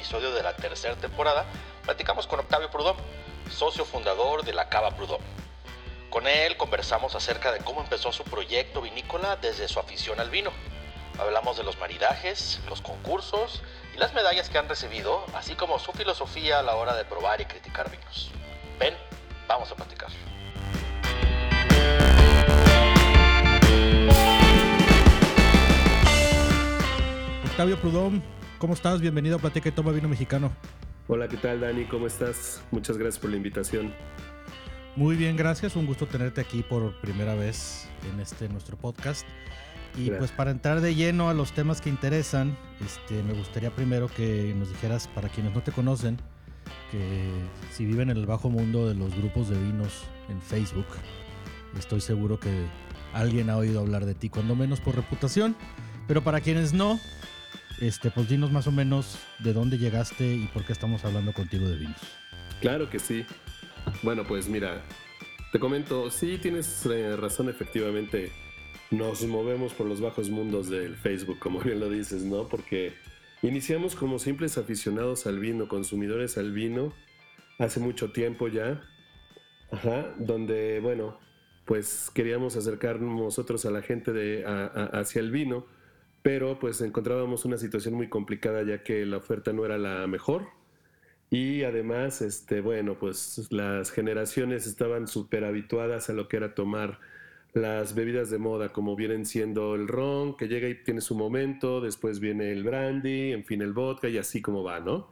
episodio de la tercera temporada, platicamos con Octavio Prudón, socio fundador de la Cava Prudón. Con él conversamos acerca de cómo empezó su proyecto vinícola desde su afición al vino. Hablamos de los maridajes, los concursos y las medallas que han recibido, así como su filosofía a la hora de probar y criticar vinos. Ven, vamos a platicar. Octavio Prudón, ¿cómo estás? Bienvenido a Platica y Toma Vino Mexicano. Hola, ¿qué tal Dani? ¿Cómo estás? Muchas gracias por la invitación. Muy bien, gracias. Un gusto tenerte aquí por primera vez en este nuestro podcast. Y Gracias. pues para entrar de lleno a los temas que interesan, este, me gustaría primero que nos dijeras, para quienes no te conocen, que si viven en el bajo mundo de los grupos de vinos en Facebook, estoy seguro que alguien ha oído hablar de ti, cuando menos por reputación. Pero para quienes no, este, pues dinos más o menos de dónde llegaste y por qué estamos hablando contigo de vinos. Claro que sí. Bueno, pues mira, te comento, sí tienes eh, razón, efectivamente, nos movemos por los bajos mundos del Facebook, como bien lo dices, ¿no? Porque iniciamos como simples aficionados al vino, consumidores al vino, hace mucho tiempo ya, ajá, donde, bueno, pues queríamos acercarnos nosotros a la gente de, hacia el vino, pero pues encontrábamos una situación muy complicada ya que la oferta no era la mejor. Y además, este, bueno, pues las generaciones estaban súper habituadas a lo que era tomar las bebidas de moda, como vienen siendo el ron, que llega y tiene su momento, después viene el brandy, en fin, el vodka y así como va, ¿no?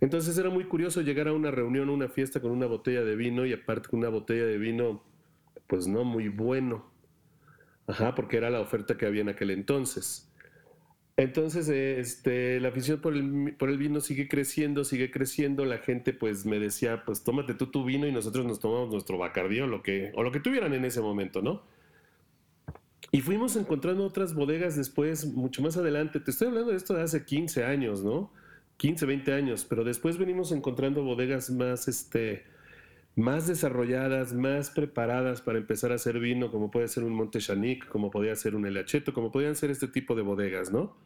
Entonces era muy curioso llegar a una reunión, una fiesta con una botella de vino y aparte con una botella de vino, pues no muy bueno. Ajá, porque era la oferta que había en aquel entonces. Entonces, este, la afición por el, por el vino sigue creciendo, sigue creciendo. La gente, pues, me decía, pues, tómate tú tu vino y nosotros nos tomamos nuestro bacardí o lo que, o lo que tuvieran en ese momento, ¿no? Y fuimos encontrando otras bodegas después, mucho más adelante. Te estoy hablando de esto de hace 15 años, ¿no? 15, 20 años. Pero después venimos encontrando bodegas más, este, más desarrolladas, más preparadas para empezar a hacer vino, como puede ser un Montechanic, como podía ser un Elacheto, como podían ser este tipo de bodegas, ¿no?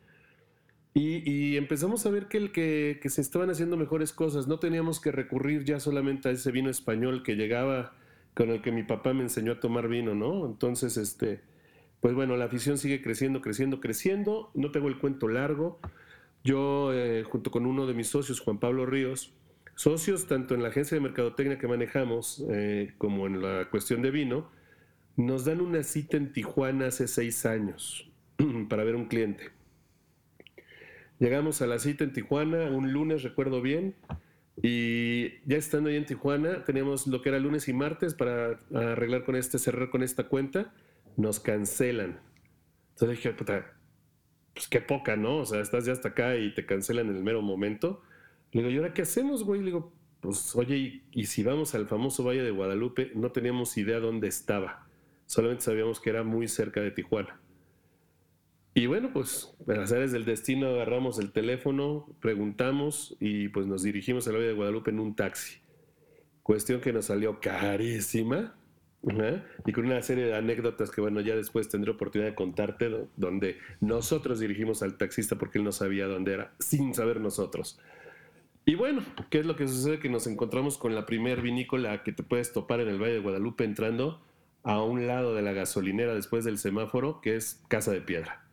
Y, empezamos a ver que, el que se estaban haciendo mejores cosas. No teníamos que recurrir ya solamente a ese vino español que llegaba con el que mi papá me enseñó a tomar vino, ¿no? Entonces, este, pues bueno, la afición sigue creciendo, creciendo, creciendo. No tengo el cuento largo. Yo, eh, junto con uno de mis socios, Juan Pablo Ríos, socios tanto en la agencia de mercadotecnia que manejamos eh, como en la cuestión de vino, nos dan una cita en Tijuana hace seis años para ver un cliente. Llegamos a la cita en Tijuana, un lunes, recuerdo bien, y ya estando ahí en Tijuana, teníamos lo que era lunes y martes para arreglar con este, cerrar con esta cuenta, nos cancelan. Entonces dije, puta, pues qué poca, ¿no? O sea, estás ya hasta acá y te cancelan en el mero momento. Le digo, ¿y ahora qué hacemos, güey? Le digo, pues oye, y, y si vamos al famoso Valle de Guadalupe, no teníamos idea dónde estaba. Solamente sabíamos que era muy cerca de Tijuana. Y bueno, pues a las áreas del destino agarramos el teléfono, preguntamos y pues nos dirigimos al Valle de Guadalupe en un taxi. Cuestión que nos salió carísima. ajá, Y con una serie de anécdotas que, bueno, ya después tendré oportunidad de contarte, do- donde nosotros dirigimos al taxista porque él no sabía dónde era, sin saber nosotros. Y bueno, ¿qué es lo que sucede? Que nos encontramos con la primer vinícola que te puedes topar en el Valle de Guadalupe entrando a un lado de la gasolinera después del semáforo, que es Casa de Piedra.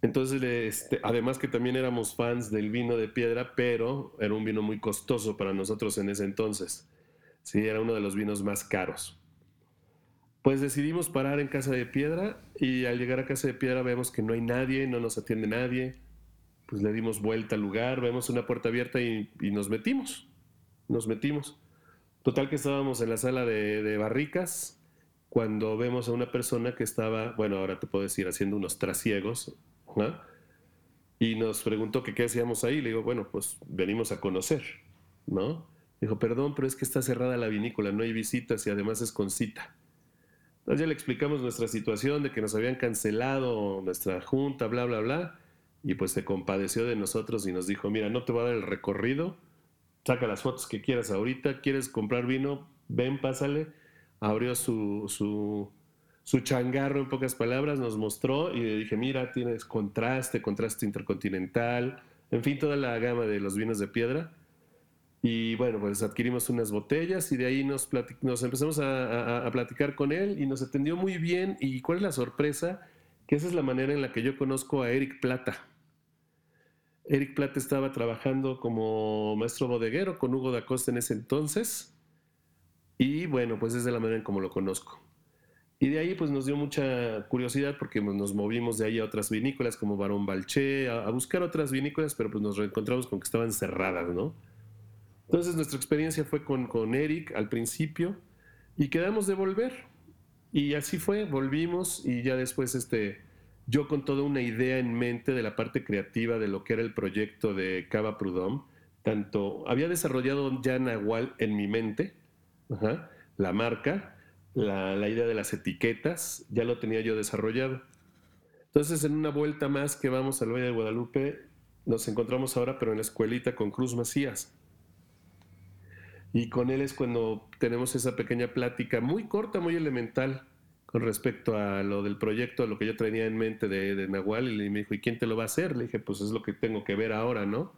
Entonces, este, además que también éramos fans del vino de piedra, pero era un vino muy costoso para nosotros en ese entonces. Sí, era uno de los vinos más caros. Pues decidimos parar en Casa de Piedra y al llegar a Casa de Piedra vemos que no hay nadie, no nos atiende nadie. Pues le dimos vuelta al lugar, vemos una puerta abierta y, nos metimos. Nos metimos. Total que estábamos en la sala de, barricas cuando vemos a una persona que estaba, bueno, ahora te puedo decir, haciendo unos trasiegos, y nos preguntó que qué hacíamos ahí. Le digo, bueno, pues venimos a conocer, ¿no? Dijo, perdón, pero es que está cerrada la vinícola, no hay visitas y además es con cita. Entonces ya le explicamos nuestra situación de que nos habían cancelado nuestra junta, bla, bla, bla. Y pues se compadeció de nosotros y nos dijo, mira, no te voy a dar el recorrido, saca las fotos que quieras ahorita, quieres comprar vino, ven, pásale. Abrió su, su, su changarro en pocas palabras, nos mostró y le dije, mira, tienes contraste, contraste intercontinental, en fin, toda la gama de los vinos de piedra. Y bueno, pues adquirimos unas botellas y de ahí nos, nos empezamos a, a, platicar con él y nos atendió muy bien. ¿Y cuál es la sorpresa? Que esa es la manera en la que yo conozco a Eric Plata. Eric Plata estaba trabajando como maestro bodeguero con Hugo da Costa en ese entonces. Y bueno, pues es de la manera en como lo conozco. Y de ahí pues nos dio mucha curiosidad porque pues, nos movimos de ahí a otras vinícolas como Barón Balché, a, buscar otras vinícolas, pero pues nos reencontramos con que estaban cerradas, ¿no? Entonces nuestra experiencia fue con, con Eric al principio y quedamos de volver. Y así fue, volvimos y ya después este, yo con toda una idea en mente de la parte creativa de lo que era el proyecto de Cava Prudhomme, tanto había desarrollado ya Nahual en mi mente, la marca, la, la, idea de las etiquetas, ya lo tenía yo desarrollado. Entonces, en una vuelta más que vamos al Valle de Guadalupe, nos encontramos ahora, pero en la escuelita con Cruz Macías. Y con él es cuando tenemos esa pequeña plática muy corta, muy elemental, con respecto a lo del proyecto, a lo que yo tenía en mente de, de, Nahual, y me dijo, ¿y quién te lo va a hacer? Le dije, pues es lo que tengo que ver ahora, ¿no?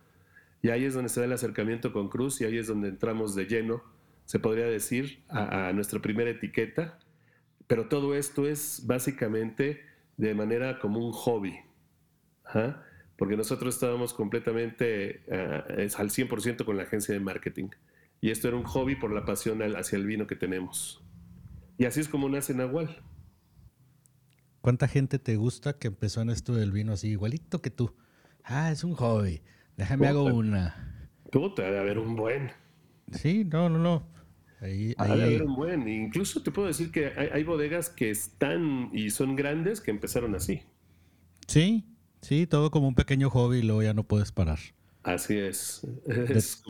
Y ahí es donde se da el acercamiento con Cruz y ahí es donde entramos de lleno se podría decir, a, nuestra primera etiqueta, pero todo esto es básicamente de manera como un hobby, porque nosotros estábamos completamente uh, al 100% con la agencia de marketing, y esto era un hobby por la pasión hacia el vino que tenemos. Y así es como nace Nahual. ¿Cuánta gente te gusta que empezó en esto del vino así, igualito que tú? Ah, es un hobby. Déjame hago una. Puta, debe haber un buen. Sí, no, no, no. Ahí, ahí... un buen. Incluso te puedo decir que hay, bodegas que están y son grandes que empezaron así. Sí, sí, todo como un pequeño hobby y luego ya no puedes parar. Así es. Es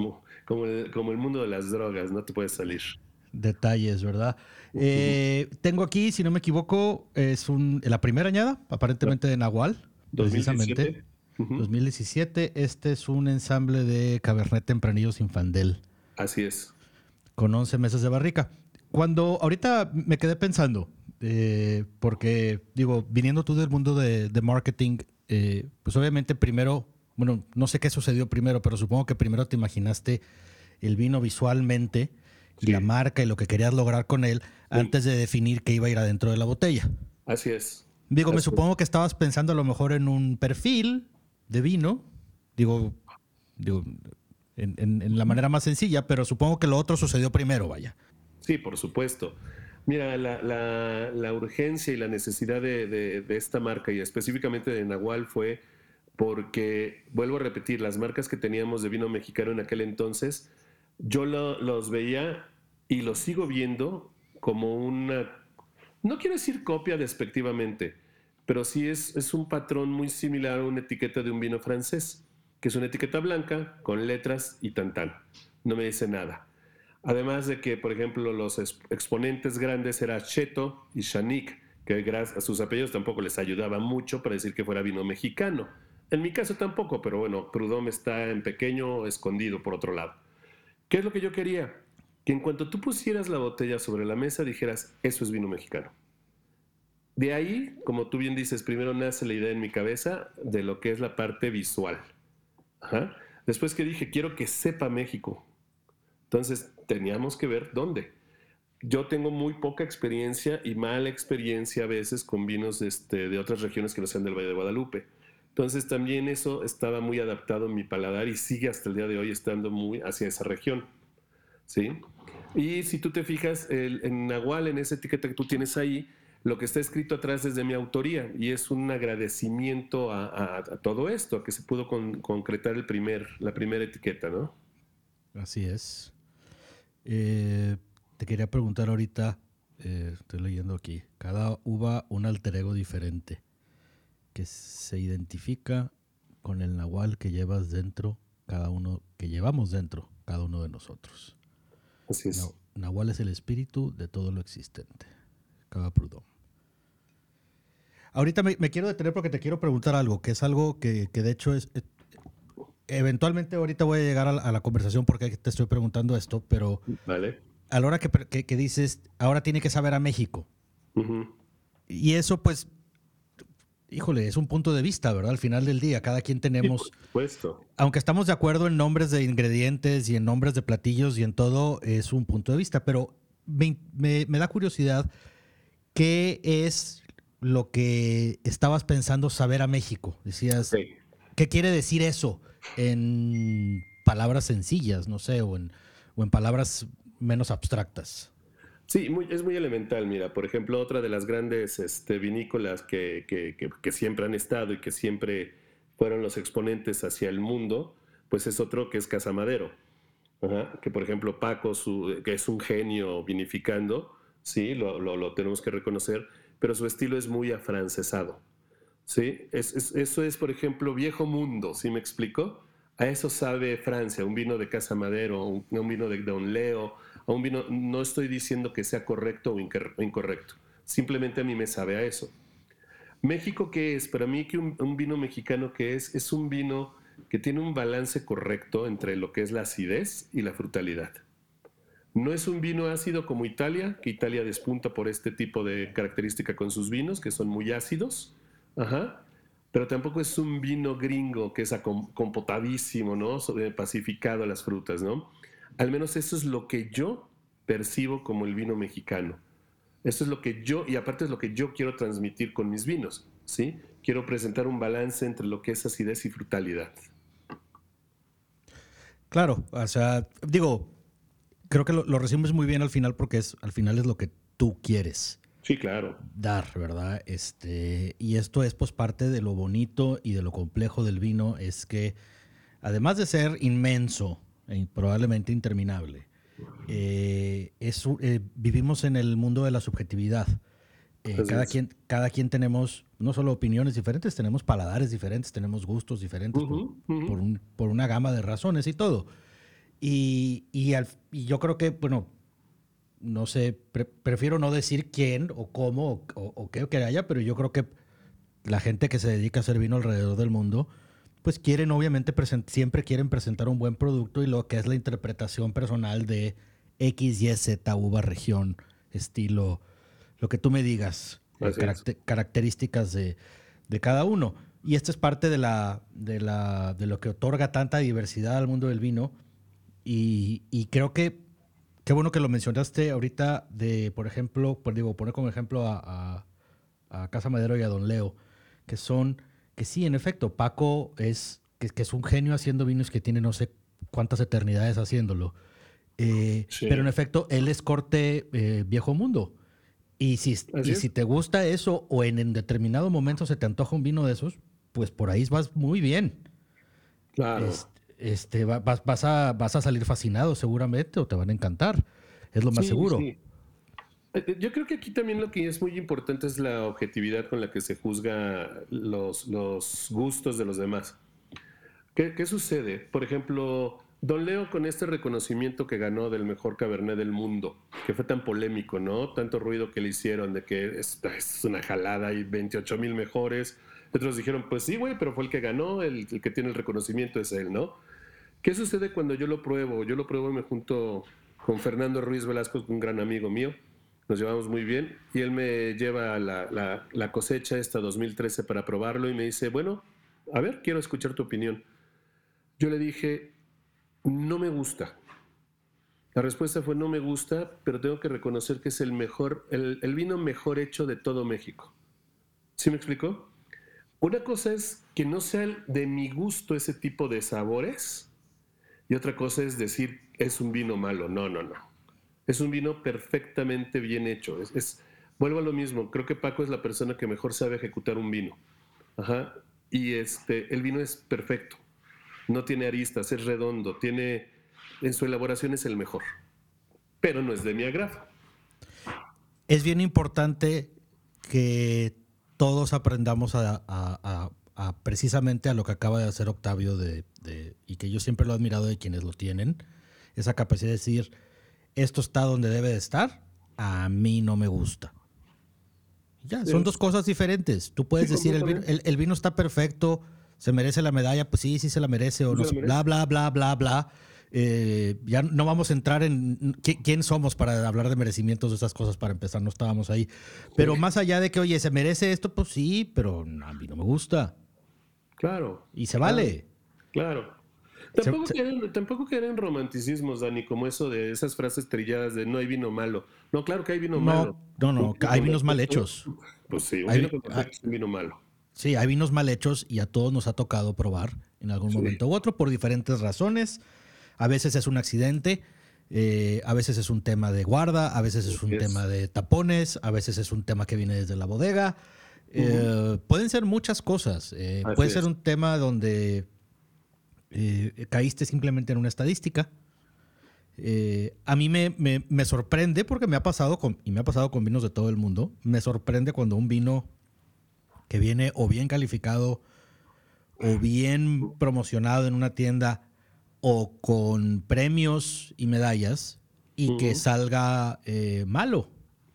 como, el, mundo de las drogas, no te puedes salir. Detalles, ¿verdad? Eh, tengo aquí, si no me equivoco, es un, la primera añada, aparentemente de Nahual, 2017. precisamente. 2017. Este es un ensamble de Cabernet Tempranillo Sinfandel. Así es. Con 11 meses de barrica. Cuando ahorita me quedé pensando, eh, porque digo, viniendo tú del mundo de, marketing, eh, pues obviamente primero, bueno, no sé qué sucedió primero, pero supongo que primero te imaginaste el vino visualmente y la marca y lo que querías lograr con él antes de definir qué iba a ir adentro de la botella. Así es. Digo, me supongo que estabas pensando a lo mejor en un perfil de vino. Digo, digo, en, la manera más sencilla, pero supongo que lo otro sucedió primero, vaya. Sí, por supuesto. Mira, la, urgencia y la necesidad de, esta marca y específicamente de Nahual fue porque, vuelvo a repetir, las marcas que teníamos de vino mexicano en aquel entonces, yo los veía y los sigo viendo como una, no quiero decir copia despectivamente, pero sí es, es un patrón muy similar a una etiqueta de un vino francés que es una etiqueta blanca con letras y tan tan. No me dice nada. Además de que, por ejemplo, los exponentes grandes eran Cheto y Shanik, que gracias a sus apellidos tampoco les ayudaba mucho para decir que fuera vino mexicano. En mi caso tampoco, pero bueno, Prudhomme está en pequeño, escondido por otro lado. ¿Qué es lo que yo quería? Que en cuanto tú pusieras la botella sobre la mesa dijeras, eso es vino mexicano. De ahí, como tú bien dices, primero nace la idea en mi cabeza de lo que es la parte visual. Después que dije, quiero que sepa México. Entonces teníamos que ver dónde. Yo tengo muy poca experiencia y mala experiencia a veces con vinos este, de otras regiones que no sean del Valle de Guadalupe. Entonces también eso estaba muy adaptado en mi paladar y sigue hasta el día de hoy estando muy hacia esa región. ¿Sí? Y si tú te fijas, el, en Nahual, en esa etiqueta que tú tienes ahí, lo que está escrito atrás es de mi autoría y es un agradecimiento a, todo esto, a que se pudo concretar el primer, la primera etiqueta, ¿no? Así es. Eh, te quería preguntar ahorita, eh, estoy leyendo aquí, cada uva un alter ego diferente que se identifica con el nahual que llevas dentro, cada uno, que llevamos dentro, cada uno de nosotros. Así es. Nahual es el espíritu de todo lo existente. Cada Prudón. Ahorita me, quiero detener porque te quiero preguntar algo, que es algo que, de hecho es... eventualmente ahorita voy a llegar a la, conversación porque te estoy preguntando esto, pero vale. a la hora que, dices, ahora tiene que saber a México. y eso pues, híjole, es un punto de vista, ¿verdad? Al final del día, cada quien tenemos... por supuesto. Aunque estamos de acuerdo en nombres de ingredientes y en nombres de platillos y en todo, es un punto de vista, pero me, me da curiosidad, ¿qué es lo que estabas pensando saber a México? Decías, ¿qué quiere decir eso en palabras sencillas, no sé, o en, o en palabras menos abstractas? Sí, es muy elemental. Mira, por ejemplo, otra de las grandes este, vinícolas que, siempre han estado y que siempre fueron los exponentes hacia el mundo, pues es otro que es Casamadero. que por ejemplo Paco, que es un genio vinificando, sí, lo, lo, tenemos que reconocer, pero su estilo es muy afrancesado. ¿sí? eso es, por ejemplo, viejo mundo, ¿sí me explico? A eso sabe Francia, un vino de Casa Madero, un, vino de Don Leo, a un vino, no estoy diciendo que sea correcto o incorrecto, simplemente a mí me sabe a eso. México, ¿qué es? Para mí que un, vino mexicano que es, es un vino que tiene un balance correcto entre lo que es la acidez y la frutalidad. No es un vino ácido como Italia, que Italia despunta por este tipo de característica con sus vinos, que son muy ácidos. Ajá. Pero tampoco es un vino gringo que es compotadísimo, ¿no? Pacificado a las frutas, ¿no? Al menos eso es lo que yo percibo como el vino mexicano. Eso es lo que yo, y aparte es lo que yo quiero transmitir con mis vinos, ¿sí? Quiero presentar un balance entre lo que es acidez y frutalidad. Claro, o sea, digo, creo que lo, lo resumes muy bien al final porque es, al final es lo que tú quieres. Sí, claro. Dar, ¿verdad? Este, y esto es pues parte de lo bonito y de lo complejo del vino, es que además de ser inmenso e probablemente interminable, eh, es, eh, vivimos en el mundo de la subjetividad. Eh, cada, quien, cada quien tenemos no solo opiniones diferentes, tenemos paladares diferentes, tenemos gustos diferentes por, por, una gama de razones y todo. Y, y, yo creo que, bueno, no sé, prefiero no decir quién o cómo o, qué que haya, pero yo creo que la gente que se dedica a hacer vino alrededor del mundo, pues quieren, obviamente, siempre quieren presentar un buen producto y lo que es la interpretación personal de X, Y, Z, uva, región, estilo, lo que tú me digas, características de, de, cada uno. Y esto es parte de, la, de, la, de lo que otorga tanta diversidad al mundo del vino y, creo que qué bueno que lo mencionaste ahorita de, por ejemplo, pues digo, poner como ejemplo a, Casa Madero y a Don Leo, que son, que sí, en efecto, Paco es, que, es un genio haciendo vinos que tiene no sé cuántas eternidades haciéndolo. Eh, pero en efecto, él es corte eh, viejo mundo. Y si, si te gusta eso o en, en, determinado momento se te antoja un vino de esos, pues por ahí vas muy bien. Claro este, vas, vas, a, vas a salir fascinado seguramente o te van a encantar. Es lo más seguro. Eh, eh, yo creo que aquí también lo que es muy importante es la objetividad con la que se juzga los, los gustos de los demás. ¿Qué, ¿Qué, sucede? Por ejemplo, Don Leo con este reconocimiento que ganó del mejor Cabernet del mundo, que fue tan polémico, ¿no? Tanto ruido que le hicieron de que es, es una jalada y 28 mil mejores. Otros dijeron, pues sí, güey, pero fue el que ganó, el, el, que tiene el reconocimiento es él, ¿no? ¿Qué sucede cuando yo lo pruebo? Yo lo pruebo y me junto con Fernando Ruiz Velasco, un gran amigo mío. Nos llevamos muy bien y él me lleva la, la, cosecha esta 2013 para probarlo y me dice, bueno, a ver, quiero escuchar tu opinión. Yo le dije, no me gusta. La respuesta fue no me gusta, pero tengo que reconocer que es el mejor, el, el vino mejor hecho de todo México. ¿Sí me explicó? Una cosa es que no sea de mi gusto ese tipo de sabores, y otra cosa es decir, es un vino malo. No, no, no. Es un vino perfectamente bien hecho. Es, vuelvo a lo mismo. Creo que Paco es la persona que mejor sabe ejecutar un vino. Ajá. Y este, el vino es perfecto. No tiene aristas, es redondo, tiene, en su elaboración es el mejor. Pero no es de mi agrado. Es bien importante que todos aprendamos a precisamente a lo que acaba de hacer Octavio de, y que yo siempre lo he admirado de quienes lo tienen, esa capacidad de decir, esto está donde debe de estar, a mí no me gusta. Ya, son dos cosas diferentes. Tú puedes decir, el vino, el, vino, está perfecto, se merece la medalla, pues sí, sí se la merece, o no, bla, bla, bla, bla, bla. Eh, ya no vamos a entrar en quién somos para hablar de merecimientos de esas cosas para empezar, no estábamos ahí. Pero más allá de que, oye, se merece esto, pues sí, pero a mí no me gusta. Claro. Y se vale. Claro. Tampoco, quieren romanticismos, Dani, como eso de esas frases trilladas de no hay vino malo. No, claro que hay vino malo. No, no, hay vinos mal hechos. Pues sí, hay, vino, malo. Sí, hay vinos mal hechos y a todos nos ha tocado probar en algún momento u otro por diferentes razones. A veces es un accidente, eh, a veces es un tema de guarda, a veces es un tema de tapones, a veces es un tema que viene desde la bodega. Eh, pueden ser muchas cosas. Eh, puede ser un tema donde eh, caíste simplemente en una estadística. Eh, a mí me, sorprende porque me ha pasado con, y me ha pasado con vinos de todo el mundo. Me sorprende cuando un vino que viene o bien calificado o bien promocionado en una tienda o con premios y medallas y que salga eh, malo.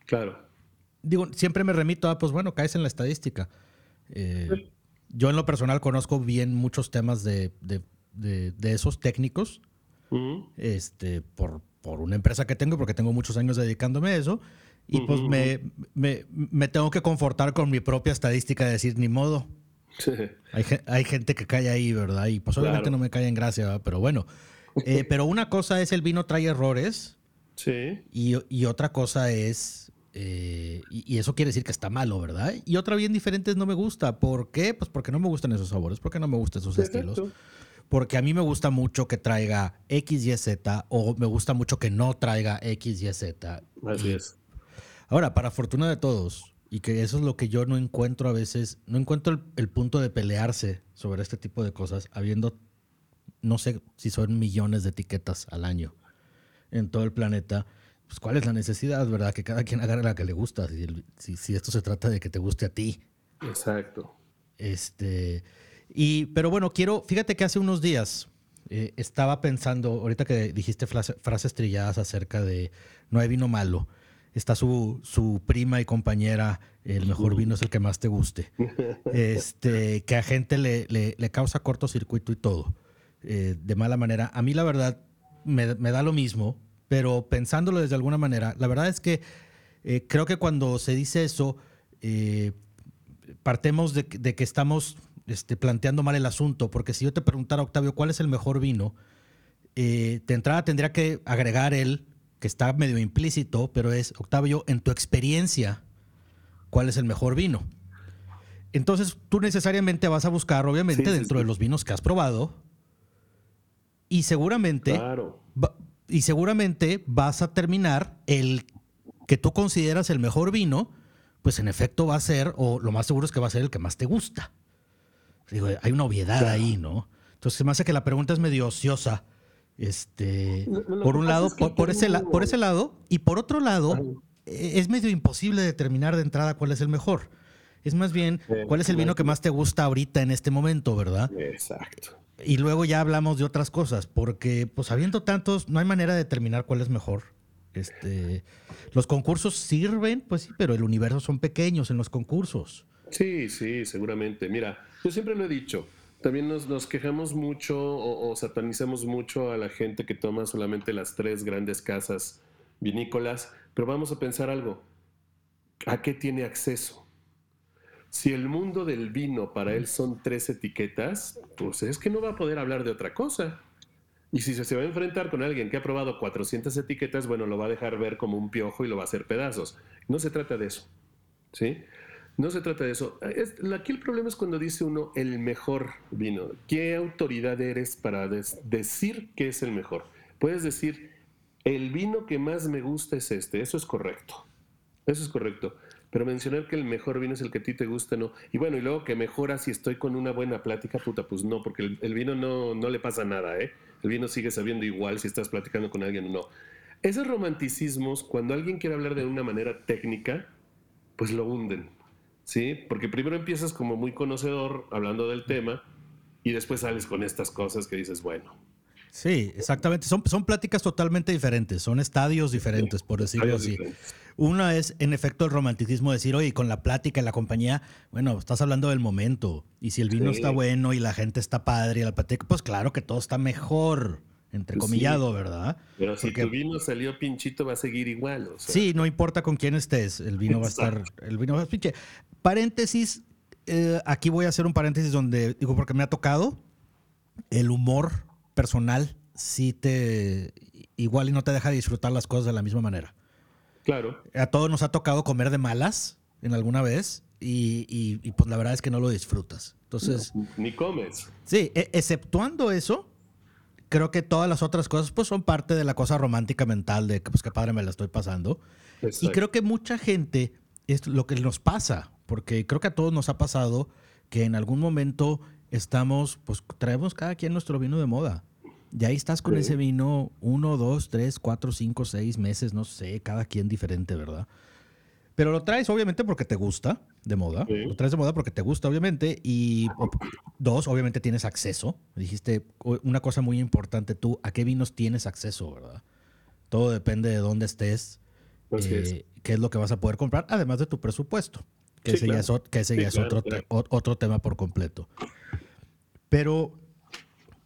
Claro. Digo, siempre me remito a, pues bueno, caes en la estadística. yo en lo personal conozco bien muchos temas de de, esos técnicos este, por, por, una empresa que tengo, porque tengo muchos años dedicándome a eso. Y pues me, me, tengo que confortar con mi propia estadística de decir, ni modo. Hay, hay, gente que cae ahí, ¿verdad? Y pues obviamente no me cae en gracia, pero bueno. Eh, pero una cosa es el vino trae errores. Sí. Y, y otra cosa es eh, y, eso quiere decir que está malo, ¿verdad? Y otra bien diferente es no me gusta. ¿Por qué? Pues porque no me gustan esos sabores, porque no me gustan esos estilos porque a mí me gusta mucho que traiga X, Y, Z o me gusta mucho que no traiga X, Y, Z. Así es. Ahora, para fortuna de todos, y que eso es lo que yo no encuentro a veces, no encuentro el, punto de pelearse sobre este tipo de cosas, habiendo, no sé si son millones de etiquetas al año en todo el planeta. Pues, ¿cuál es la necesidad, verdad? Que cada quien agarre la que le gusta, si, si esto se trata de que te guste a ti. Exacto. Este. Y, pero bueno, quiero, fíjate que hace unos días eh, estaba pensando, ahorita que dijiste frases trilladas acerca de no hay vino malo, está su, su prima y compañera, el mejor vino es el que más te guste, este, que a gente le, le, causa cortocircuito y todo, eh, de mala manera. A mí la verdad me, me, da lo mismo, pero pensándolo desde alguna manera, la verdad es que eh, creo que cuando se dice eso, partemos de que estamos este, planteando mal el asunto, porque si yo te preguntara, Octavio, ¿cuál es el mejor vino? Eh, de entrada tendría que agregar él, que está medio implícito, pero es, Octavio, en tu experiencia, ¿cuál es el mejor vino? Entonces tú necesariamente vas a buscar, obviamente, dentro de los vinos que has probado, y seguramente, y seguramente vas a terminar el que tú consideras el mejor vino, pues en efecto va a ser, o lo más seguro es que va a ser el que más te gusta. Digo, hay una obviedad ahí, ¿no? Entonces me hace que la pregunta es medio ociosa. Este, por un lado, por, ese por ese lado, y por otro lado, e, es medio imposible determinar de entrada cuál es el mejor. Es más bien, cuál es el vino que más te gusta ahorita en este momento, ¿verdad? Exacto. Y luego ya hablamos de otras cosas, porque pues habiendo tantos, no hay manera de determinar cuál es mejor. Este, los concursos sirven, pues sí, pero el universo son pequeños en los concursos. Sí, sí, seguramente. Mira, yo siempre lo he dicho. También nos, quejamos mucho o, satanizamos mucho a la gente que toma solamente las tres grandes casas vinícolas, pero vamos a pensar algo. ¿A qué tiene acceso? Si el mundo del vino para él son tres etiquetas, pues es que no va a poder hablar de otra cosa. Y si se va a enfrentar con alguien que ha probado 400 etiquetas, bueno, lo va a dejar ver como un piojo y lo va a hacer pedazos. No se trata de eso. ¿Sí? No se trata de eso. aquí el problema es cuando dice uno el mejor vino. ¿Qué autoridad eres para decir que es el mejor? Puedes decir, el vino que más me gusta es este. Eso es correcto. Eso es correcto. Pero mencionar que el mejor vino es el que a ti te gusta, no. Y bueno, y luego que mejora si estoy con una buena plática, puta, pues no, porque el, vino no, no le pasa nada, ¿eh? El vino sigue sabiendo igual si estás platicando con alguien o no. Esos romanticismos, cuando alguien quiere hablar de una manera técnica, pues lo hunden ¿sí? Porque primero empiezas como muy conocedor hablando del tema y después sales con estas cosas que dices, bueno. Sí, exactamente. Son, son pláticas totalmente diferentes, son estadios diferentes, por decirlo así. Una es, en efecto, el romanticismo, decir, oye, con la plática en la compañía, bueno, estás hablando del momento. Y si el vino está bueno y la gente está padre y la plática, pues claro que todo está mejor. Entrecomillado, ¿verdad? Pero si tu vino salió pinchito, va a seguir igual. Sí, no importa con quién estés, el vino va a estar, el vino va a pinche. Paréntesis, eh, aquí voy a hacer un paréntesis donde, digo, porque me ha tocado, el humor personal sí te, igual y no te deja disfrutar las cosas de la misma manera. Claro. A todos nos ha tocado comer de malas en alguna vez y, pues la verdad es que no lo disfrutas. Entonces... ni comes. Sí, e, exceptuando eso, creo que todas las otras cosas pues son parte de la cosa romántica mental de que pues qué padre me la estoy pasando. Y creo que mucha gente es lo que nos pasa, porque creo que a todos nos ha pasado que en algún momento estamos, pues traemos cada quien nuestro vino de moda. Y ahí estás con ese vino uno, dos, tres, cuatro, cinco, seis meses, no sé, cada quien diferente, ¿verdad? Pero lo traes obviamente porque te gusta de moda. Lo traes de moda porque te gusta, obviamente. Y dos, obviamente tienes acceso. Dijiste una cosa muy importante tú, ¿a qué vinos tienes acceso, verdad? Todo depende de dónde estés, eh, qué es lo que vas a poder comprar, además de tu presupuesto. Que ese ya es, que ese es otro, otro tema por completo. Pero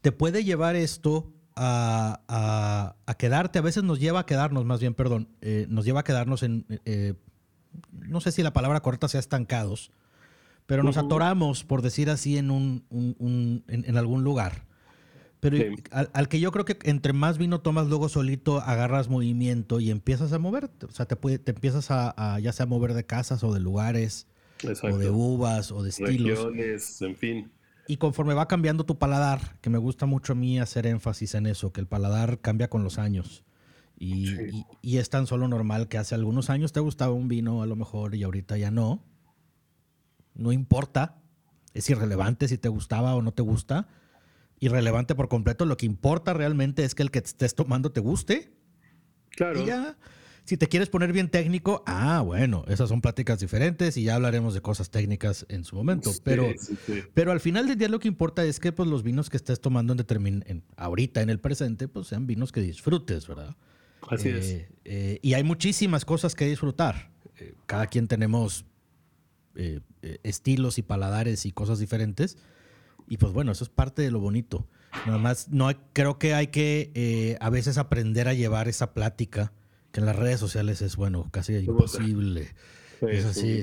te puede llevar esto a, quedarte, a veces nos lleva a quedarnos, más bien, perdón, eh, nos lleva a quedarnos en, eh, no sé si la palabra correcta sea estancados, pero nos atoramos, por decir así, en, un, en, algún lugar. Pero al, que yo creo que entre más vino tomas, luego solito agarras movimiento y empiezas a moverte. O sea, te, puede, te empiezas a, ya sea mover de casas o de lugares, o de uvas o de estilos. Regiones, en fin. Y conforme va cambiando tu paladar, que me gusta mucho a mí hacer énfasis en eso, que el paladar cambia con los años. Y, es tan solo normal que hace algunos años te gustaba un vino a lo mejor y ahorita ya no. No importa. Es irrelevante si te gustaba o no te gusta. Irrelevante por completo. Lo que importa realmente es que el que estés tomando te guste. Claro. Y ya. Si te quieres poner bien técnico, ah, bueno, esas son pláticas diferentes y ya hablaremos de cosas técnicas en su momento. pero, pero al final del día lo que importa es que pues, los vinos que estés tomando en, en ahorita, en el presente, pues sean vinos que disfrutes, ¿verdad? Así es. Eh, eh, y hay muchísimas cosas que disfrutar. Eh, cada quien tenemos estilos y paladares y cosas diferentes. Y pues bueno, eso es parte de lo bonito. Nada más, no creo que hay que a veces aprender a llevar esa plática que en las redes sociales es, bueno, casi imposible. es así,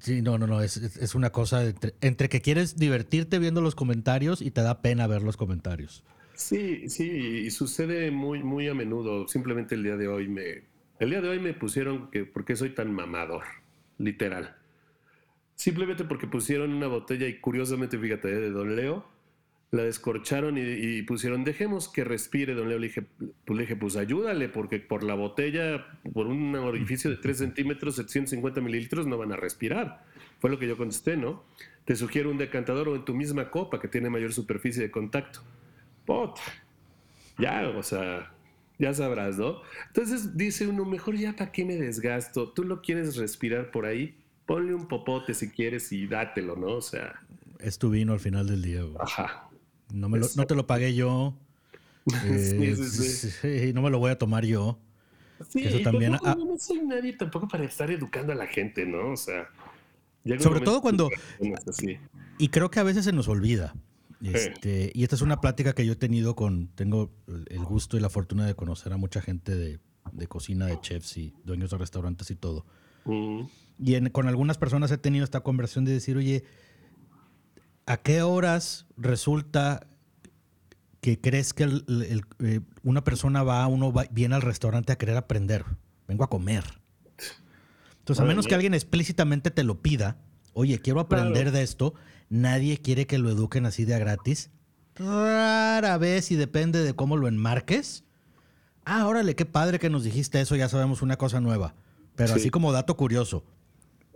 sí, no, no, no, es, una cosa entre, que quieres divertirte viendo los comentarios y te da pena ver los comentarios. Sí, sí, y sucede muy, muy a menudo. Simplemente el día de hoy me, el día de hoy me pusieron que, ¿por qué soy tan mamador? Literal. Simplemente porque pusieron una botella y curiosamente, fíjate, de Don Leo, la descorcharon y, pusieron, dejemos que respire, don Leo. Le dije, pues, le dije, pues ayúdale, porque por la botella, por un orificio de 3 centímetros, 750 mililitros, no van a respirar. Fue lo que yo contesté, ¿no? Te sugiero un decantador o en tu misma copa que tiene mayor superficie de contacto. Ya, o sea, ya sabrás, ¿no? Entonces dice uno, mejor ya para qué me desgasto. Tú lo quieres respirar por ahí, ponle un popote si quieres y dátelo, ¿no? O sea. Es tu vino al final del día. Ajá. No, me lo, no te lo pagué yo. Eh, sí, no me lo voy a tomar yo. Sí, eso también. no soy nadie tampoco para estar educando a la gente, ¿no? O sea. Sobre todo cuando. Y creo que a veces se nos olvida. Este, y esta es una plática que yo he tenido con. Tengo el gusto y la fortuna de conocer a mucha gente de, de cocina, de chefs y dueños de restaurantes y todo. Y con algunas personas he tenido esta conversación de decir, oye, ¿a qué horas resulta que crees que eh, una persona va, uno va, viene al restaurante a querer aprender? Vengo a comer. Entonces, a menos que alguien explícitamente te lo pida, oye, quiero aprender de esto, nadie quiere que lo eduquen así de a gratis. Rara vez y depende de cómo lo enmarques. Ah, órale, qué padre que nos dijiste eso, ya sabemos una cosa nueva. Pero así como dato curioso.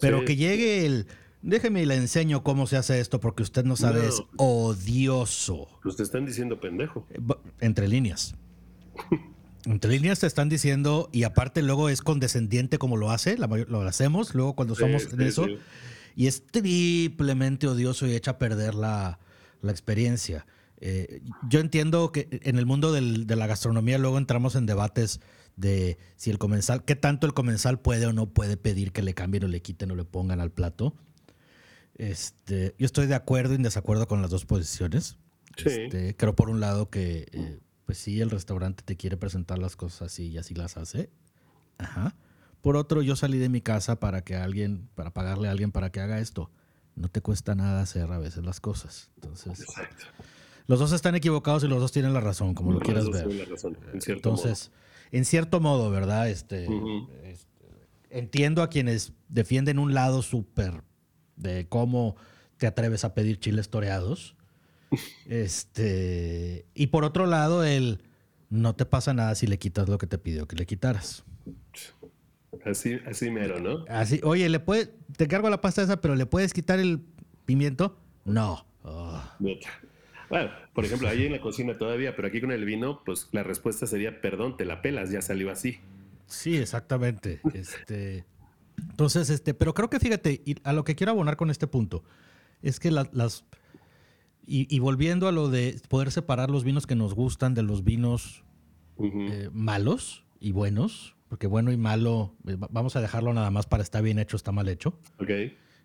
Pero que llegue el, Déjeme y le enseño cómo se hace esto porque usted no sabe, es odioso. Pues te están diciendo pendejo. Eh, entre líneas. Entre líneas te están diciendo, y aparte luego es condescendiente como lo hace, lo hacemos, luego cuando somos en eso, y es triplemente odioso y echa a perder la, experiencia. Eh, yo entiendo que en el mundo de la gastronomía luego entramos en debates de si el comensal, qué tanto el comensal puede o no puede pedir que le cambien o le quiten o le pongan al plato. Este, yo estoy de acuerdo y en desacuerdo con las dos posiciones. Este, creo por un lado que eh, pues sí, el restaurante te quiere presentar las cosas así y así las hace. Ajá. Por otro, yo salí de mi casa para que alguien, para pagarle a alguien para que haga esto. No te cuesta nada hacer a veces las cosas. Entonces, Exacto. los dos están equivocados y los dos tienen la razón, como lo Los quieras dos ver. la razón, en cierto Entonces, en cierto modo, ¿verdad? Este, este, entiendo a quienes defienden un lado súper de cómo te atreves a pedir chiles toreados. Este, y por otro lado, el no te pasa nada si le quitas lo que te pidió que le quitaras. Así, así mero, ¿no? Así, oye, le puede, te cargo la pasta esa, pero le puedes quitar el pimiento? No. Oh. Neta. Bueno, por ejemplo, ahí en la cocina todavía, pero aquí con el vino, pues la respuesta sería, perdón, te la pelas, ya salió así. Sí, exactamente. Este, entonces, este, pero creo que fíjate, y a lo que quiero abonar con este punto, es que la- las. Y, y volviendo a lo de poder separar los vinos que nos gustan de los vinos eh, malos y buenos, porque bueno y malo, eh, va- vamos a dejarlo nada más para está bien hecho, está mal hecho. Ok,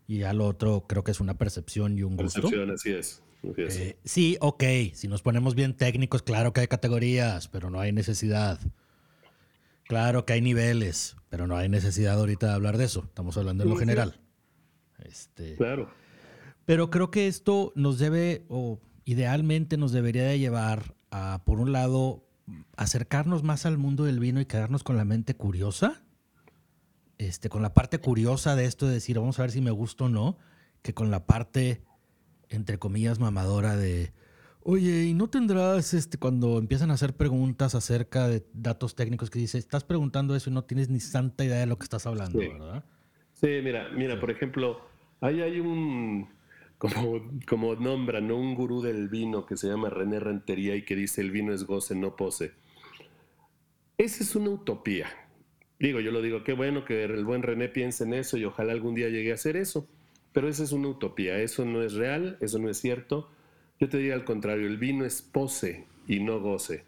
Y ya lo otro creo que es una percepción y un gusto. percepción, así es. Así es. Eh, sí, ok, si nos ponemos bien técnicos, claro que hay categorías, pero no hay necesidad. Claro que hay niveles, pero no hay necesidad ahorita de hablar de eso. Estamos hablando en lo general. Este, Claro. pero creo que esto nos debe, o idealmente nos debería de llevar a, por un lado, acercarnos más al mundo del vino y quedarnos con la mente curiosa. Este, con la parte curiosa de esto de decir, vamos a ver si me gusta o no, que con la parte, entre comillas, mamadora de, oye, ¿y no tendrás, este, cuando empiezan a hacer preguntas acerca de datos técnicos que dice, estás preguntando eso y no tienes ni santa idea de lo que estás hablando, Sí. ¿verdad? Sí, mira, mira, por ejemplo, ahí hay un, como, como nombran, ¿no? un gurú del vino que se llama René Rentería y que dice el vino es goce, no pose. Esa es una utopía. Digo, yo lo digo, qué bueno que el buen René piense en eso y ojalá algún día llegue a hacer eso. Pero esa es una utopía, eso no es real, eso no es cierto. Yo te diría al contrario, el vino es pose y no goce.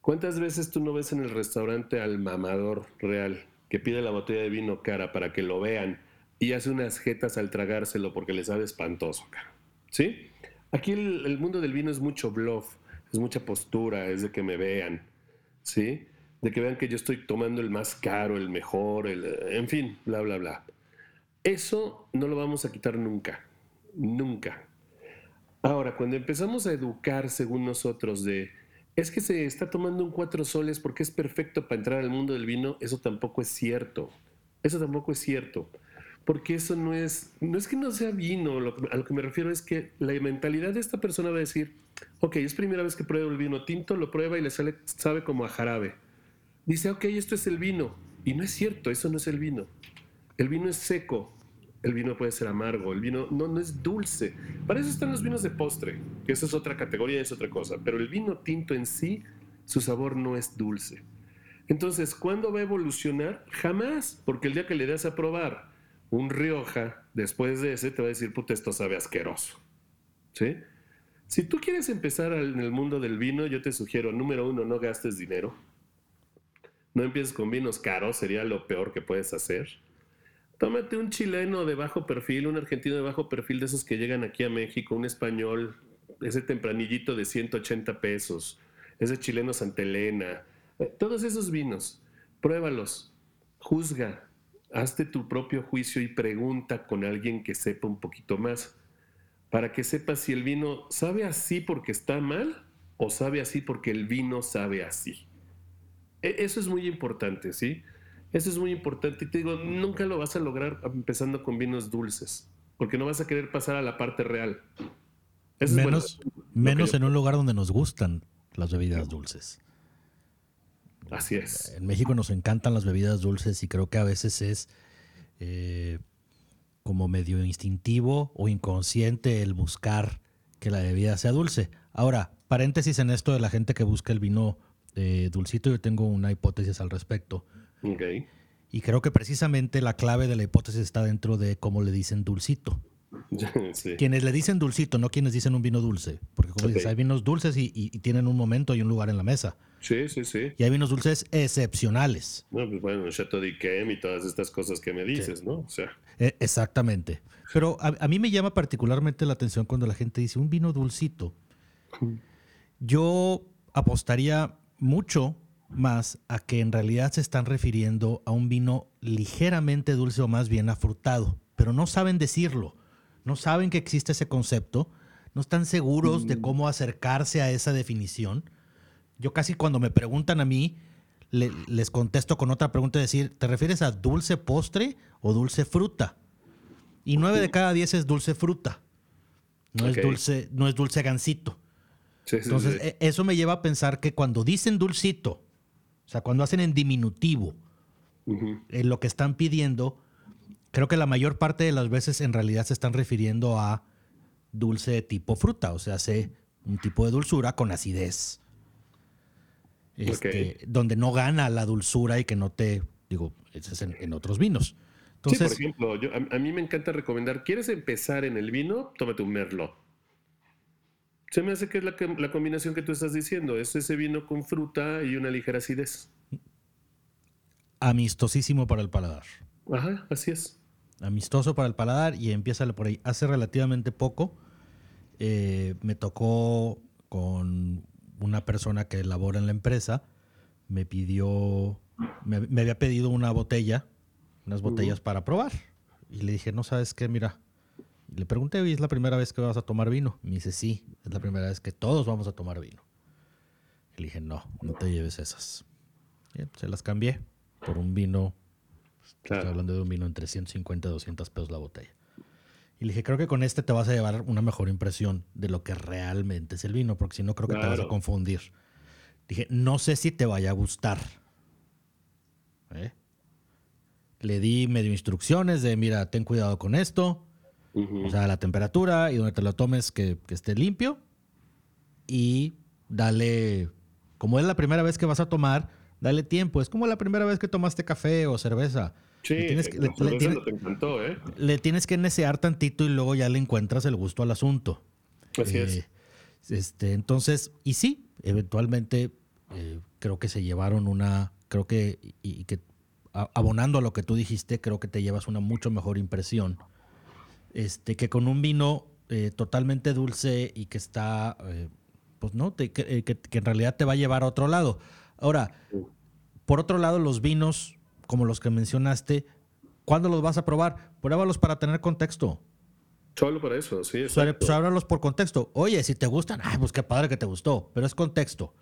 ¿Cuántas veces tú no ves en el restaurante al mamador real que pide la botella de vino cara para que lo vean y hace unas jetas al tragárselo porque le sabe espantoso? ¿Sí? Aquí el, el mundo del vino es mucho bluff, es mucha postura, es de que me vean, ¿sí? De que vean que yo estoy tomando el más caro, el mejor, el, en fin, bla, bla, bla. Eso no lo vamos a quitar nunca, nunca. Ahora, cuando empezamos a educar según nosotros de, es que se está tomando un cuatro soles porque es perfecto para entrar al mundo del vino, eso tampoco es cierto. Eso tampoco es cierto. Porque eso no es, no es que no sea vino, lo a lo que me refiero es que la mentalidad de esta persona va a decir, ok, es primera vez que pruebo el vino tinto, lo prueba y le sale, sabe como a jarabe. Dice, ok, esto es el vino. Y no es cierto, eso no es el vino. El vino es seco, el vino puede ser amargo, el vino no, no es dulce. Para eso están los vinos de postre, que esa es otra categoría, es otra cosa. Pero el vino tinto en sí, su sabor no es dulce. Entonces, ¿cuándo va a evolucionar? Jamás, porque el día que le das a probar un Rioja, después de ese te va a decir, puta, esto sabe asqueroso. ¿Sí? Si tú quieres empezar en el mundo del vino, yo te sugiero, número uno, no gastes dinero. No empieces con vinos caros, sería lo peor que puedes hacer. Tómate un chileno de bajo perfil, un argentino de bajo perfil de esos que llegan aquí a México, un español, ese tempranillito de 180 pesos, ese chileno Santa Elena, eh, todos esos vinos, pruébalos, juzga, hazte tu propio juicio y pregunta con alguien que sepa un poquito más, para que sepas si el vino sabe así porque está mal o sabe así porque el vino sabe así. E- Eso es muy importante, ¿sí? Eso es muy importante. Y te digo, nunca lo vas a lograr empezando con vinos dulces, porque no vas a querer pasar a la parte real. Eso es menos bueno, menos en un lugar donde nos gustan las bebidas dulces. Así es. En México nos encantan las bebidas dulces y creo que a veces es eh, como medio instintivo o inconsciente el buscar que la bebida sea dulce. Ahora, paréntesis en esto de la gente que busca el vino eh, dulcito, yo tengo una hipótesis al respecto. Ok. Y creo que precisamente la clave de la hipótesis está dentro de cómo le dicen dulcito. Sí. Quienes le dicen dulcito, no quienes dicen un vino dulce. Porque como dices, hay vinos dulces y, y- y tienen un momento y un lugar en la mesa. Sí, sí, sí. Y hay vinos dulces excepcionales. No, pues bueno, Chateau d'Yquem y todas estas cosas que me dices, ¿no? O sea, Eh, exactamente. Pero a, a mí me llama particularmente la atención cuando la gente dice un vino dulcito. Yo apostaría mucho más a que en realidad se están refiriendo a un vino ligeramente dulce o más bien afrutado, pero no saben decirlo, no saben que existe ese concepto, no están seguros de cómo acercarse a esa definición. Yo casi cuando me preguntan a mí, les contesto con otra pregunta, decir, ¿te refieres a dulce postre o dulce fruta? Y nueve de cada diez es dulce fruta. No es dulce, no es dulce gansito. Entonces, e, eso me lleva a pensar que cuando dicen dulcito, o sea, cuando hacen en diminutivo, en lo que están pidiendo, creo que la mayor parte de las veces en realidad se están refiriendo a dulce de tipo fruta, o sea, hace un tipo de dulzura con acidez. Este, donde no gana la dulzura y que no te, digo, es en, otros vinos. Entonces, sí, por ejemplo, a, mí me encanta recomendar, ¿quieres empezar en el vino? Tómate un merlot. Se me hace que es la, la, combinación que tú estás diciendo, es ese vino con fruta y una ligera acidez. Amistosísimo para el paladar. Ajá, así es. Amistoso para el paladar y empieza por ahí. Hace relativamente poco eh, me tocó con una persona que labora en la empresa, me pidió, me, había pedido una botella, unas botellas para probar. Y le dije, no sabes qué, mira, le pregunté, ¿es la primera vez que vas a tomar vino? Me dice, sí, es la primera vez que todos vamos a tomar vino. Y le dije, no, no te lleves esas. se las cambié por un vino. Estoy hablando de un vino en 350, 200 pesos la botella. Y le dije, creo que con este te vas a llevar una mejor impresión de lo que realmente es el vino, porque si no creo que te vas a confundir. Dije, no sé si te vaya a gustar. ¿Eh? Le di medio instrucciones de, mira, ten cuidado con esto o sea, la temperatura y donde te lo tomes que, esté limpio. Y dale, como es la primera vez que vas a tomar, dale tiempo. Es como la primera vez que tomaste café o cerveza. Sí, le tienes, que, le, encantó, ¿eh? le tienes que necear tantito y luego ya le encuentras el gusto al asunto. Así es. Eh, este, entonces, y sí, eventualmente eh, creo que se llevaron una, creo que, y que abonando a lo que tú dijiste, creo que te llevas una mucho mejor impresión este, que con un vino eh, totalmente dulce y que está, eh, pues no, que, en realidad te va a llevar a otro lado. Ahora, por otro lado, los vinos, como los que mencionaste, ¿cuándo los vas a probar? Pruébalos para tener contexto. Solo para eso, sí. Pues por contexto. Oye, si te gustan, ay, pues qué padre que te gustó, pero es contexto.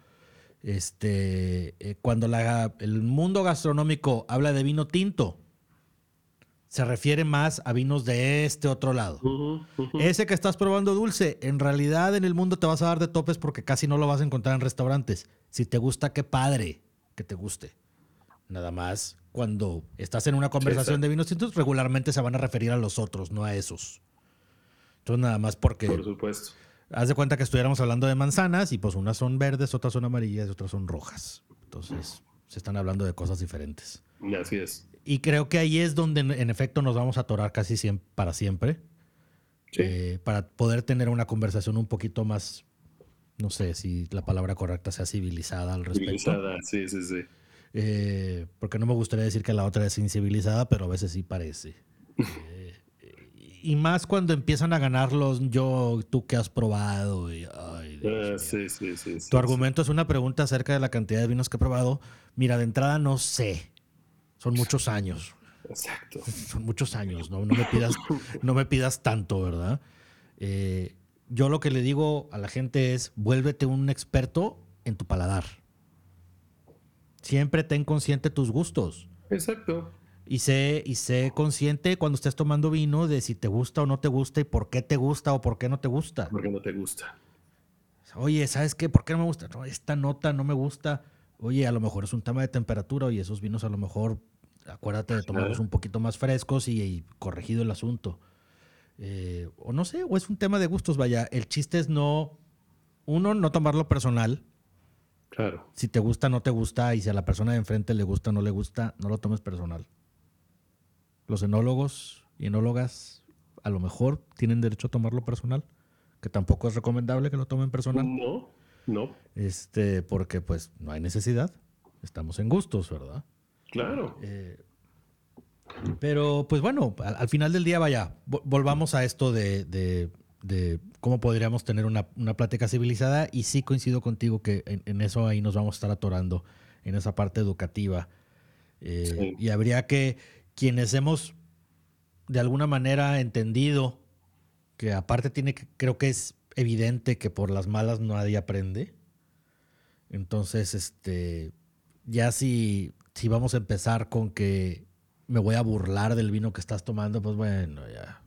Este, cuando la, el mundo gastronómico habla de vino tinto, se refiere más a vinos de este otro lado. Ese que estás probando dulce, en realidad en el mundo te vas a dar de topes porque casi no lo vas a encontrar en restaurantes. Si te gusta, qué padre que te guste. Nada más, cuando estás en una conversación de vinos tintos, regularmente se van a referir a los otros, no a esos. Entonces, nada más porque. Por supuesto. Haz de cuenta que estuviéramos hablando de manzanas y pues unas son verdes, otras son amarillas y otras son rojas. Entonces, se están hablando de cosas diferentes. Así es. Y creo que ahí es donde en efecto nos vamos a atorar casi siempre, para siempre. Eh, para poder tener una conversación un poquito más, no sé si la palabra correcta sea civilizada al respecto. Civilizada, sí, sí, sí. Eh, porque no me gustaría decir que la otra es incivilizada, pero a veces sí parece. Eh, y más cuando empiezan a ganar los yo, tú que has probado. Ah, sí, sí, sí, tu argumento es una pregunta acerca de la cantidad de vinos que he probado. Mira, de entrada no sé. Son muchos años. Exacto. Son muchos años, ¿no? No me pidas, no me pidas tanto, ¿verdad? Eh, yo lo que le digo a la gente es, vuélvete un experto en tu paladar. Siempre ten consciente tus gustos. Exacto. Y sé, y sé consciente cuando estés tomando vino de si te gusta o no te gusta y por qué te gusta o por qué no te gusta. ¿Por qué no te gusta? Oye, ¿sabes qué? ¿Por qué no me gusta? esta nota no me gusta. Oye, a lo mejor es un tema de temperatura y esos vinos a lo mejor Acuérdate de tomarlos un poquito más frescos y, corregido el asunto. Eh, o no sé, o es un tema de gustos, vaya. El chiste es no, uno, no tomarlo personal. Claro. Si te gusta, no te gusta, y si a la persona de enfrente le gusta, no le gusta, no lo tomes personal. Los enólogos y enólogas a lo mejor tienen derecho a tomarlo personal, que tampoco es recomendable que lo tomen personal. No, no. Este, porque pues no hay necesidad. Estamos en gustos, ¿verdad? Claro. Eh, pero pues bueno, al, final del día, vaya, volvamos a esto de, de cómo podríamos tener una, plática civilizada y sí coincido contigo que en, eso ahí nos vamos a estar atorando, en esa parte educativa. Eh, y habría que, quienes hemos de alguna manera entendido que aparte tiene que, creo que es evidente que por las malas nadie aprende. Entonces, este, ya si, si vamos a empezar con que me voy a burlar del vino que estás tomando, pues bueno, ya.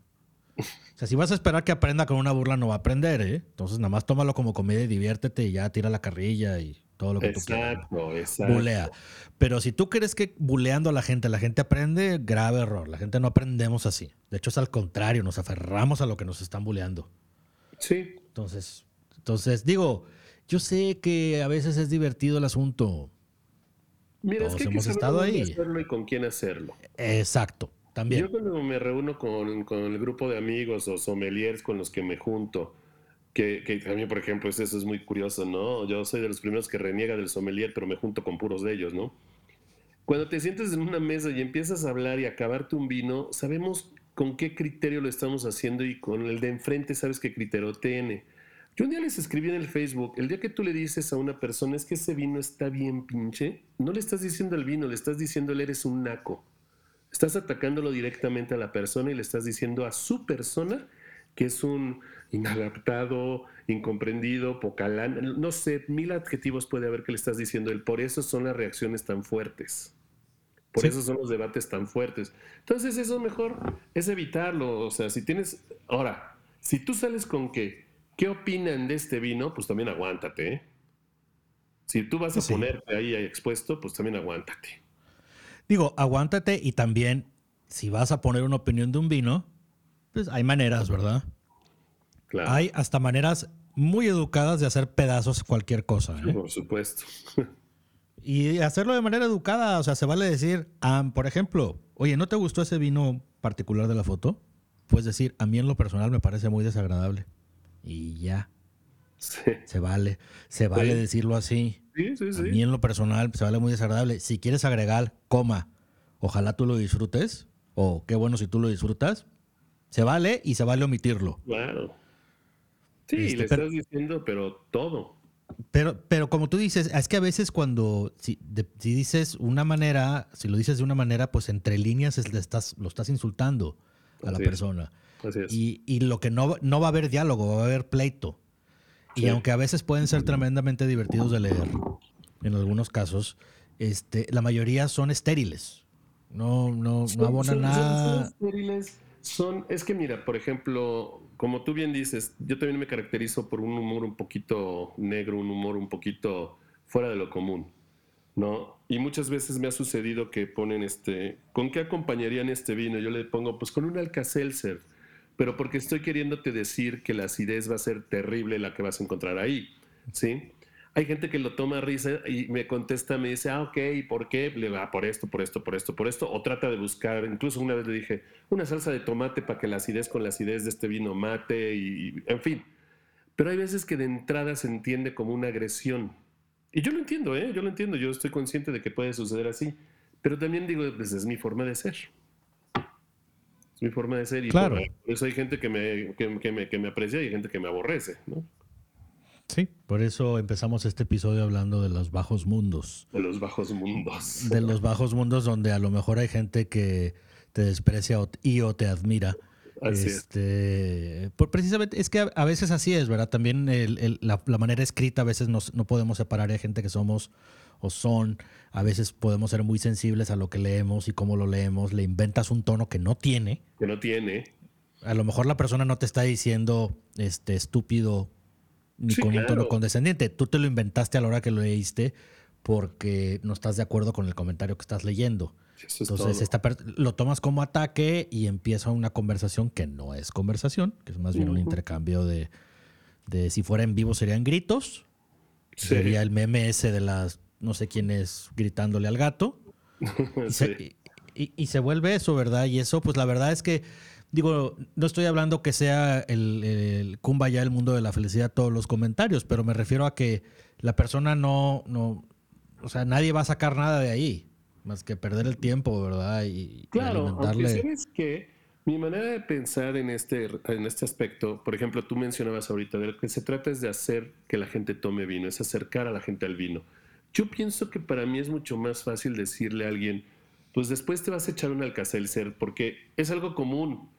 O sea, si vas a esperar que aprenda con una burla, no va a aprender, ¿eh? Entonces, nada más tómalo como comida y diviértete y ya tira la carrilla y todo lo que tú quieras. Exacto, exacto. Bulea. Pero si tú crees que buleando a la gente, la gente aprende, grave error. La gente no aprendemos así. De hecho, es al contrario, nos aferramos a lo que nos están buleando. Sí. Entonces, entonces digo, yo sé que a veces es divertido el asunto. Mira, es que hemos estado ahí. hacerlo y con quién hacerlo. Exacto. También. Yo cuando me reúno con, con, el grupo de amigos o sommeliers con los que me junto, que, que también, por ejemplo, eso es muy curioso, ¿no? Yo soy de los primeros que reniega del sommelier, pero me junto con puros de ellos, ¿no? Cuando te sientes en una mesa y empiezas a hablar y acabarte un vino, sabemos con qué criterio lo estamos haciendo y con el de enfrente sabes qué criterio tiene. Yo un día les escribí en el Facebook, el día que tú le dices a una persona es que ese vino está bien pinche, no le estás diciendo al vino, le estás diciendo él eres un naco. Estás atacándolo directamente a la persona y le estás diciendo a su persona que es un inadaptado, incomprendido, pocalán, no sé, mil adjetivos puede haber que le estás diciendo él. Por eso son las reacciones tan fuertes. Por eso son los debates tan fuertes. Entonces eso mejor es evitarlo. O sea, si tienes... Ahora, si tú sales con que, ¿qué opinan de este vino? Pues también aguántate. ¿eh? Si tú vas a ponerte ahí expuesto, pues también aguántate. Digo, aguántate y también, si vas a poner una opinión de un vino, pues hay maneras, ¿verdad? Claro. Hay hasta maneras muy educadas de hacer pedazos cualquier cosa. ¿eh? Por supuesto. y hacerlo de manera educada, o sea, se vale decir, por ejemplo, oye, ¿no te gustó ese vino particular de la foto? Puedes decir, a mí en lo personal me parece muy desagradable. Y ya. Se vale. Se vale decirlo así. Sí, sí, sí. A mí en lo personal se vale muy desagradable. Si quieres agregar, coma, ojalá tú lo disfrutes, o qué bueno si tú lo disfrutas, se vale y se vale omitirlo. Claro. Sí, este, le estás diciendo, pero todo. Pero, pero como tú dices, es que a veces cuando, si, dices una manera, si lo dices de una manera, pues entre líneas le estás, lo estás insultando a la persona. Así es. Y, y, lo que no, no va a haber diálogo, va a haber pleito. Y aunque a veces pueden ser tremendamente divertidos de leer, en algunos casos, este, la mayoría son estériles. No, no, no abonan nada. Son estériles. Son, es que mira, por ejemplo, como tú bien dices, yo también me caracterizo por un humor un poquito negro, un humor un poquito fuera de lo común, ¿no? Y muchas veces me ha sucedido que ponen este, ¿con qué acompañarían este vino? Yo le pongo, pues con un Alka-Seltzer pero porque estoy queriéndote decir que la acidez va a ser terrible la que vas a encontrar ahí, ¿sí? Hay gente que lo toma a risa y me contesta, me dice, ah, ok, ¿y por qué? Le va por esto, por esto, por esto, por esto, o trata de buscar, incluso una vez le dije, una salsa de tomate para que la acidez con la acidez de este vino mate, y, en fin. Pero hay veces que de entrada se entiende como una agresión. Y yo lo entiendo, ¿eh? Yo lo entiendo, yo estoy consciente de que puede suceder así. Pero también digo, pues es mi forma de ser. Es mi forma de ser y claro. por eso hay gente que me, que, me, aprecia y hay gente que me aborrece, ¿no? Sí, por eso empezamos este episodio hablando de los bajos mundos. De los bajos mundos. De los bajos mundos donde a lo mejor hay gente que te desprecia y o te admira. Así este, precisamente, es que a, veces así es, ¿verdad? También la, manera escrita a veces nos, no podemos separar. Hay gente que somos o son. A veces podemos ser muy sensibles a lo que leemos y cómo lo leemos. Le inventas un tono que no tiene. Que no tiene. A lo mejor la persona no te está diciendo este estúpido ni con un tono condescendiente. Tú te lo inventaste a la hora que lo leíste porque no estás de acuerdo con el comentario que estás leyendo. Entonces lo tomas como ataque y empieza una conversación que no es conversación, que es más bien un intercambio de, de, si fuera en vivo serían gritos. Sería el meme ese de las no sé quién es gritándole al gato. Y, se, vuelve eso, ¿verdad? Y eso, pues la verdad es que, digo, no estoy hablando que sea el, el ya el mundo de la felicidad todos los comentarios, pero me refiero a que la persona no, no, o sea, nadie va a sacar nada de ahí, más que perder el tiempo, ¿verdad? Y, claro, aunque sabes que Mi manera de pensar en este, en este aspecto, por ejemplo, tú mencionabas ahorita, de lo que se trata es de hacer que la gente tome vino, es acercar a la gente al vino. Yo pienso que para mí es mucho más fácil decirle a alguien, pues después te vas a echar un alcacelser, porque es algo común.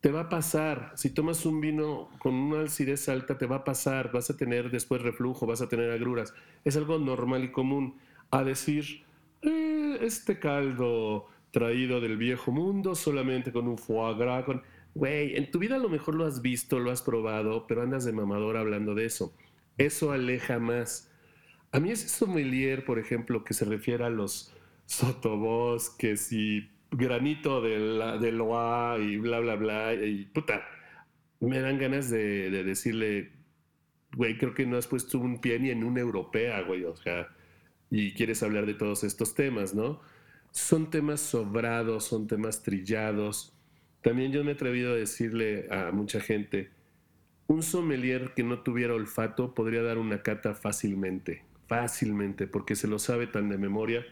Te va a pasar. Si tomas un vino con una acidez alta, te va a pasar. Vas a tener después reflujo, vas a tener agruras. Es algo normal y común. A decir, eh, este caldo traído del viejo mundo solamente con un foie gras, con... Güey, en tu vida a lo mejor lo has visto, lo has probado, pero andas de mamador hablando de eso. Eso aleja más. A mí ese sommelier, por ejemplo, que se refiere a los sotobosques y granito de, la, de Loa y bla, bla, bla, y puta, me dan ganas de, de decirle, güey, creo que no has puesto un pie ni en una europea, güey, o sea, y quieres hablar de todos estos temas, ¿no? son temas sobrados, son temas trillados. También yo me he atrevido a decirle a mucha gente, un sommelier que no tuviera olfato podría dar una cata fácilmente, fácilmente, porque se lo sabe tan de memoria.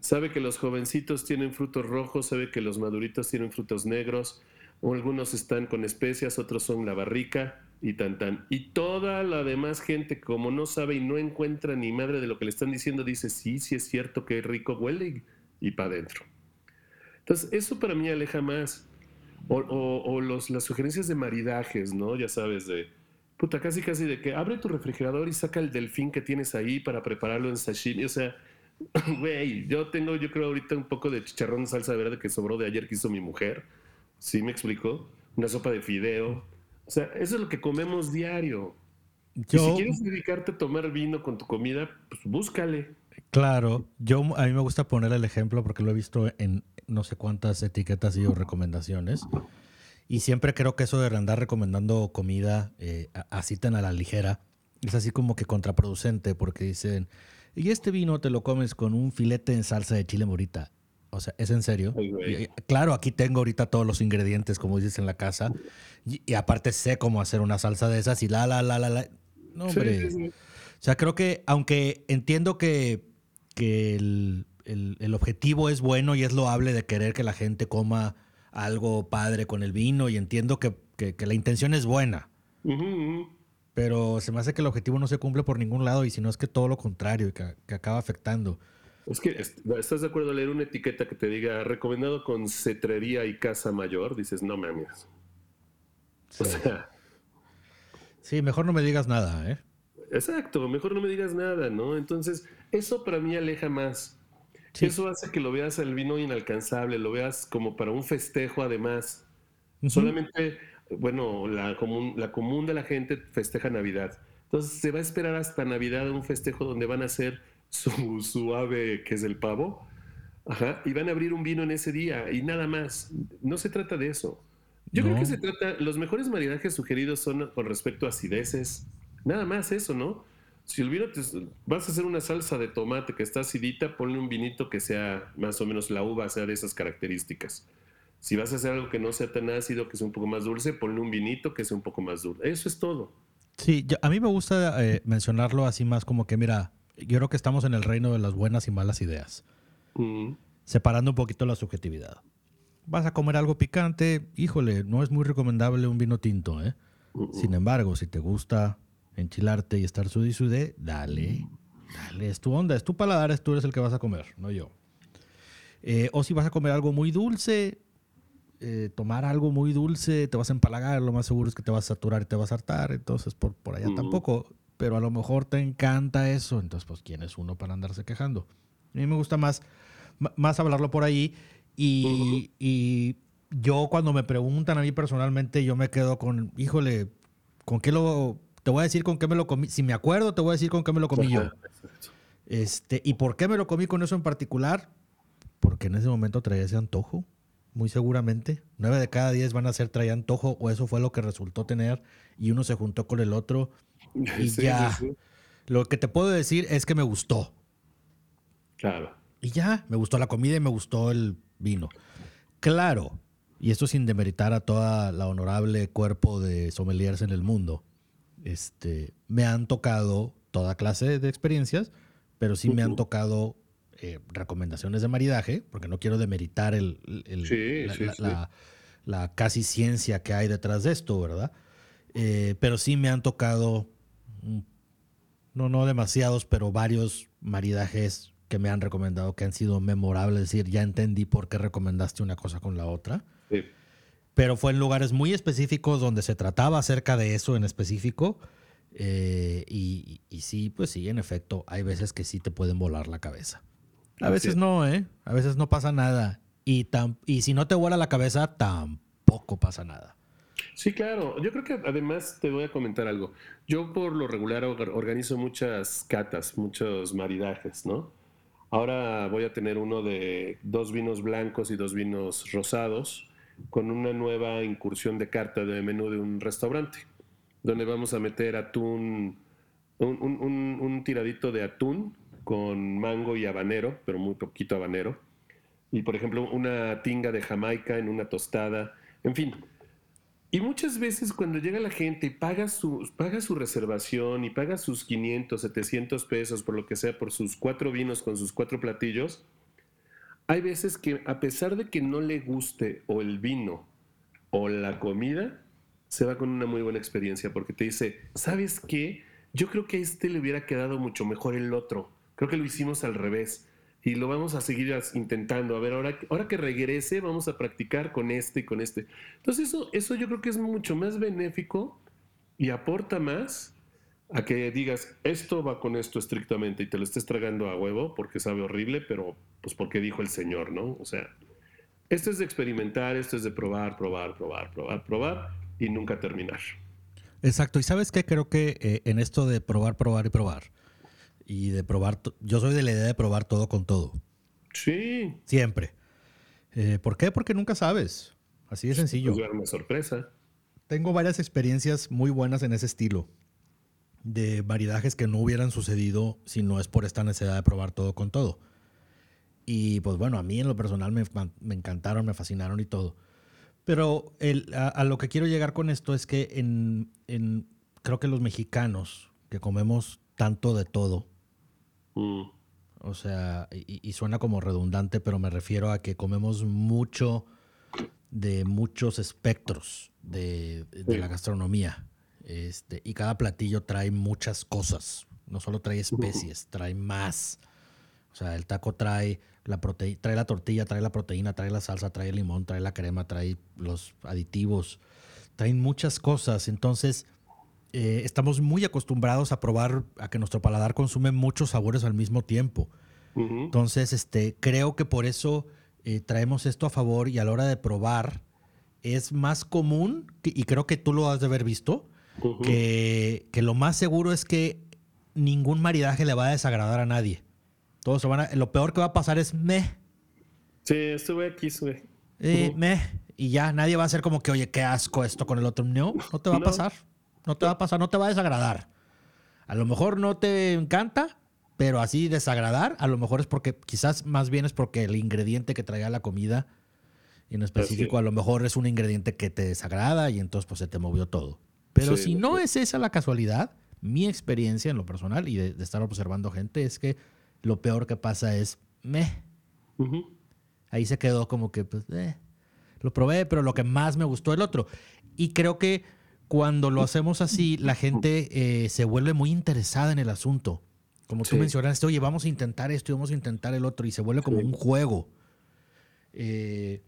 Sabe que los jovencitos tienen frutos rojos, sabe que los maduritos tienen frutos negros, o algunos están con especias, otros son la barrica y tan tan. Y toda la demás gente, como no sabe y no encuentra ni madre de lo que le están diciendo, dice, sí, sí es cierto que rico huele y para adentro. Entonces, eso para mí aleja más. O, los, las sugerencias de maridajes, ¿no? Ya sabes, de puta, casi casi de que abre tu refrigerador y saca el delfín que tienes ahí para prepararlo en sashimi. O sea, güey, yo tengo, yo creo ahorita un poco de chicharrón de salsa verde que sobró de ayer que hizo mi mujer. ¿Sí me explico? Una sopa de fideo. O sea, eso es lo que comemos diario. Y si quieres dedicarte a tomar vino con tu comida, pues búscale. Claro, yo a mí me gusta poner el ejemplo porque lo he visto en no sé cuántas etiquetas y recomendaciones. Y siempre creo que eso de andar recomendando comida eh, así tan a la ligera es así como que contraproducente porque dicen, y este vino te lo comes con un filete en salsa de chile morita. O sea, ¿es en serio? claro, aquí tengo ahorita todos los ingredientes, como dices, en la casa. Y, aparte sé cómo hacer una salsa de esas y la, la, la, la, la. No, hombre. O sea, creo que, aunque entiendo que que el, objetivo es bueno y es loable de querer que la gente coma algo padre con el vino y entiendo que, la intención es buena. Pero se me hace que el objetivo no se cumple por ningún lado y si no es que todo lo contrario y que, acaba afectando. Es que estás de acuerdo a leer una etiqueta que te diga recomendado con cetrería y casa mayor, dices, no mames. Sí. O sea. Sí, mejor no me digas nada, ¿eh? Exacto, mejor no me digas nada, ¿no? Entonces, eso para mí aleja más. Eso hace que lo veas al vino inalcanzable, lo veas como para un festejo además. Solamente, bueno, la común, la común de la gente festeja Navidad. Entonces se va a esperar hasta Navidad un festejo donde van a hacer su, su ave, que es el pavo, Ajá, y van a abrir un vino en ese día y nada más. No se trata de eso. Yo creo que se trata, los mejores maridajes sugeridos son con respecto a acideces, Nada más eso, ¿no? Si el vino te, vas a hacer una salsa de tomate que está acidita, ponle un vinito que sea más o menos la uva, sea de esas características. Si vas a hacer algo que no sea tan ácido, que sea un poco más dulce, ponle un vinito que sea un poco más dulce. Eso es todo. Sí, a mí me gusta eh, mencionarlo así más como que, mira, yo creo que estamos en el reino de las buenas y malas ideas. Mm. Separando un poquito la subjetividad. Vas a comer algo picante, híjole, no es muy recomendable un vino tinto, ¿eh? Sin embargo, si te gusta enchilarte y estar sudí sudé, dale, dale, es tu onda, es tu paladar, tú eres el que vas a comer, no yo. Eh, o si vas a comer algo muy dulce, eh, tomar algo muy dulce, te vas a empalagar, lo más seguro es que te vas a saturar y te vas a hartar, entonces por, por allá tampoco, pero a lo mejor te encanta eso, entonces pues quién es uno para andarse quejando. A mí me gusta más, más hablarlo por ahí y, y yo cuando me preguntan a mí personalmente, yo me quedo con, híjole, ¿con qué lo te voy a decir con qué me lo comí. Si me acuerdo, te voy a decir con qué me lo comí yo. Este, ¿Y por qué me lo comí con eso en particular? Porque en ese momento traía ese antojo, muy seguramente. Nueve de cada diez van a ser traía antojo o eso fue lo que resultó tener y uno se juntó con el otro y ya. Lo que te puedo decir es que me gustó. Claro. Y ya, me gustó la comida y me gustó el vino. Claro, y esto sin demeritar a toda la honorable cuerpo de sommeliers en el mundo este, me han tocado toda clase de experiencias, pero sí me han tocado eh, recomendaciones de maridaje, porque no quiero demeritar el, la casi ciencia que hay detrás de esto, ¿verdad? Eh, pero sí me han tocado, mm, no, no demasiados, pero varios maridajes que me han recomendado que han sido memorables. Es decir, ya entendí por qué recomendaste una cosa con la otra. Sí. Pero fue en lugares muy específicos donde se trataba acerca de eso en específico. eh, y, y sí, pues sí, en efecto, hay veces que sí te pueden volar la cabeza. A Así veces es. no, ¿eh? A veces no pasa nada. Y, tam- y si no te vuela la cabeza, tampoco pasa nada. Sí, claro. Yo creo que además te voy a comentar algo. Yo por lo regular or- organizo muchas catas, muchos maridajes, ¿no? Ahora voy a tener uno de dos vinos blancos y dos vinos rosados con una nueva incursión de carta de menú de un restaurante, donde vamos a meter atún, un, tiradito de atún con mango y habanero, pero muy poquito habanero. Y por ejemplo, una tinga de Jamaica en una tostada. En fin, y muchas veces cuando llega la gente y paga su, paga su reservación y paga sus 500, 700 pesos, por lo que sea, por sus cuatro vinos con sus cuatro platillos, hay veces que a pesar de que no le guste o el vino o la comida, se va con una muy buena experiencia porque te dice, ¿sabes qué? Yo creo que a este le hubiera quedado mucho mejor el otro. Creo que lo hicimos al revés. Y lo vamos a seguir intentando. A ver, ahora, ahora que regrese, vamos a practicar con este y con este. Entonces, eso, eso yo creo que es mucho más benéfico y aporta más a que digas, esto va con esto estrictamente y te lo estés tragando a huevo porque sabe horrible, pero pues porque dijo el Señor, ¿no? O sea, esto es de experimentar, esto es de probar, probar, probar, probar, probar y nunca terminar. Exacto. Y sabes qué? Creo que eh, en esto de probar, probar y probar, y de probar, yo soy de la idea de probar todo con todo. Sí, Siempre. Eh, ¿Por qué? Porque nunca sabes. Así de sencillo. pues, una sorpresa. Tengo varias experiencias muy buenas en ese estilo. De maridajes que no hubieran sucedido si no es por esta necesidad de probar todo con todo. Y pues bueno, a mí en lo personal me, me encantaron, me fascinaron y todo. Pero el- a, a lo que quiero llegar con esto es que en, en- creo que los mexicanos que comemos tanto de todo, Mm, o sea, y, y suena como redundante, pero me refiero a que comemos mucho de muchos espectros de, de Sí. la gastronomía. Este, y cada platillo trae muchas cosas. No solo trae especies, trae más. O sea, el taco trae la prote- trae la tortilla, trae la proteína, trae la salsa, trae el limón, trae la crema, trae los aditivos, traen muchas cosas. Entonces, eh, estamos muy acostumbrados a probar, a que nuestro paladar consume muchos sabores al mismo tiempo. Entonces, este, creo que por eso eh, traemos esto a favor y a la hora de probar es más común, y creo que tú lo has de haber visto, que, que lo más seguro es que ningún maridaje le va a desagradar a nadie. Todos se van a- lo peor que va a pasar es meh, Sí, estuve aquí, sube. Ujú. meh, y ya nadie va a ser como que, oye, qué asco esto con el otro. No, no te va a pasar. No te va a pasar, no te va a desagradar. A lo mejor no te encanta, pero así desagradar, a lo mejor es porque, quizás más bien es porque el ingrediente que traía la comida, y en específico, a lo mejor es un ingrediente que te desagrada y entonces pues se te movió todo. Pero Sí, si no sí. es esa la casualidad, mi experiencia en lo personal y de, de estar observando gente es que lo peor que pasa es meh. Ujú. Ahí se quedó como que, pues, eh, lo probé, pero lo que más me gustó el otro. Y creo que cuando lo hacemos así, la gente eh, se vuelve muy interesada en el asunto. Como tú mencionaste, oye, vamos a intentar esto y vamos a intentar el otro, y se vuelve como Sí. un juego. Eh,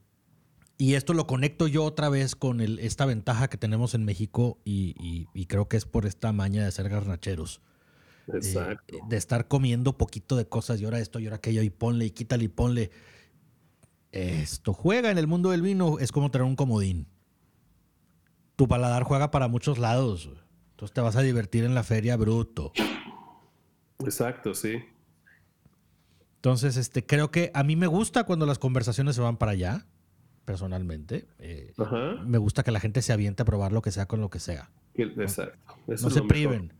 y esto lo conecto yo otra vez con el- esta ventaja que tenemos en México, y, y- y creo que es por esta maña de ser garnacheros. Eh, Exacto. de estar comiendo poquito de cosas y ahora esto y ahora aquello y ponle y quítale y ponle. Esto juega en el mundo del vino, es como tener un comodín. Tu paladar juega para muchos lados. Entonces te vas a divertir en la feria bruto. Exacto, sí. Entonces, este, creo que a mí me gusta cuando las conversaciones se van para allá, personalmente. Eh, me gusta que la gente se aviente a probar lo que sea con lo que sea. Exacto. No se priven.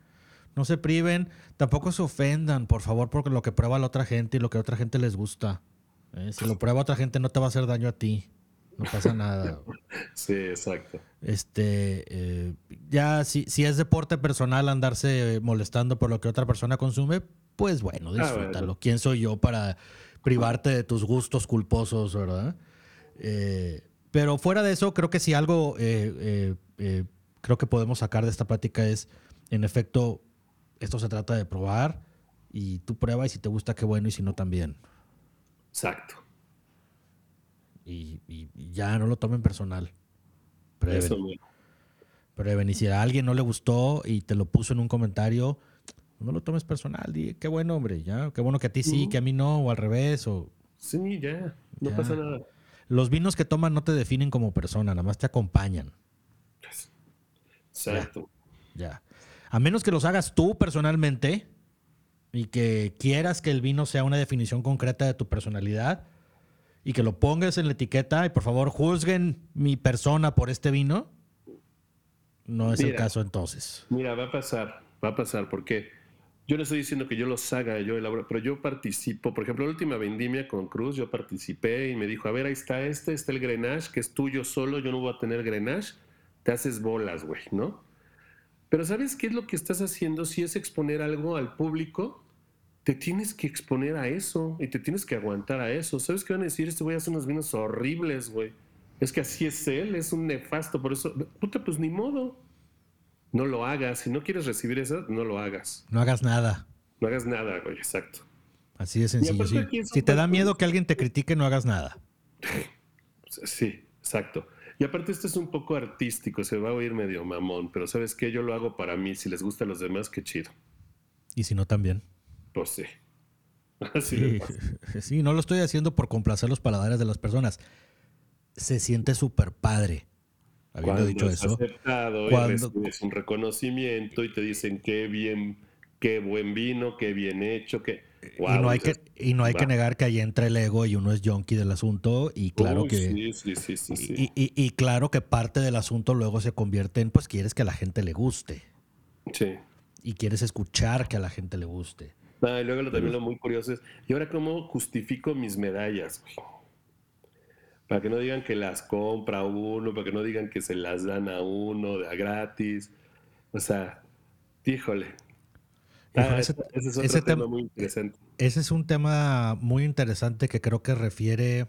No se priven. Tampoco se ofendan, por favor, porque lo que prueba la otra gente y lo que a otra gente les gusta. Eh, Si lo prueba otra gente, no te va a hacer daño a ti. No pasa nada. Sí, exacto. Este, eh, ya si, si es deporte personal andarse molestando por lo que otra persona consume, pues bueno, Ah, disfrútalo. ¿Quién soy yo para privarte de tus gustos culposos, verdad? Eh, Pero fuera de eso, creo que si algo eh, creo que podemos sacar de esta plática es, en efecto, esto se trata de probar y tú pruebas y si te gusta, qué bueno, y si no, también. Exacto. Y, y- y ya no lo tomen personal. Prueben. Eso, güey. Prueben. Y si a alguien no le gustó y te lo puso en un comentario, no lo tomes personal. Di, qué bueno, hombre, ya. Qué bueno que a ti sí, que a mí no, o al revés. O... Sí, ya. No Ya. pasa nada. Los vinos que toman no te definen como persona, nada más te acompañan. Exacto. Ya. A menos que los hagas tú personalmente y que quieras que el vino sea una definición concreta de tu personalidad y que lo pongas en la etiqueta y por favor juzguen mi persona por este vino, no es el caso entonces. Mira, va a pasar, va a pasar, porque yo no estoy diciendo que yo los haga, yo elaboro, pero yo participo. Por ejemplo, la última vendimia con Cruz, yo participé y me dijo, a ver, ahí está este, está el Grenache, que es tuyo solo, yo no voy a tener Grenache, te haces bolas, güey, ¿no? Pero ¿sabes qué es lo que estás haciendo? Si es exponer algo al público, te tienes que exponer a eso y te tienes que aguantar a eso. ¿Sabes qué van a decir? Este güey hace unos vinos horribles, güey. Es que así es él, es un nefasto, por eso, puta, pues ni modo. No lo hagas. Si no quieres recibir eso, no lo hagas. No hagas nada. No hagas nada, güey, exacto. Así de sencillo. sí. Si te da miedo que alguien te critique, no hagas nada. Sí, exacto. Y aparte esto es un poco artístico, se va a oír medio mamón, pero ¿sabes qué? Yo lo hago para mí, si les gusta a los demás, qué chido. Y si no, también. Pues sí. Así Sí, sí, no lo estoy haciendo por complacer los paladares de las personas. Se siente súper padre. Habiendo Cuando dicho es eso. aceptado cuando- y un reconocimiento y te dicen qué bien, qué buen vino, qué bien hecho, qué... y no hay, que, y no hay que negar que ahí entra el ego y uno es junkie del asunto. Y claro Uy, que. Sí, sí, sí, sí. sí. Y, y- y claro que parte del asunto luego se convierte en, pues quieres que a la gente le guste. sí. Y quieres escuchar que a la gente le guste. Ah, y luego lo, también lo muy curioso es, ¿y ahora cómo justifico mis medallas? güey? Para que no digan que las compra uno, para que no digan que se las dan a uno de a gratis. O sea, híjole. Ah, ese- ese, es ese tema tem- muy interesante. Ese es un tema muy interesante que creo que refiere,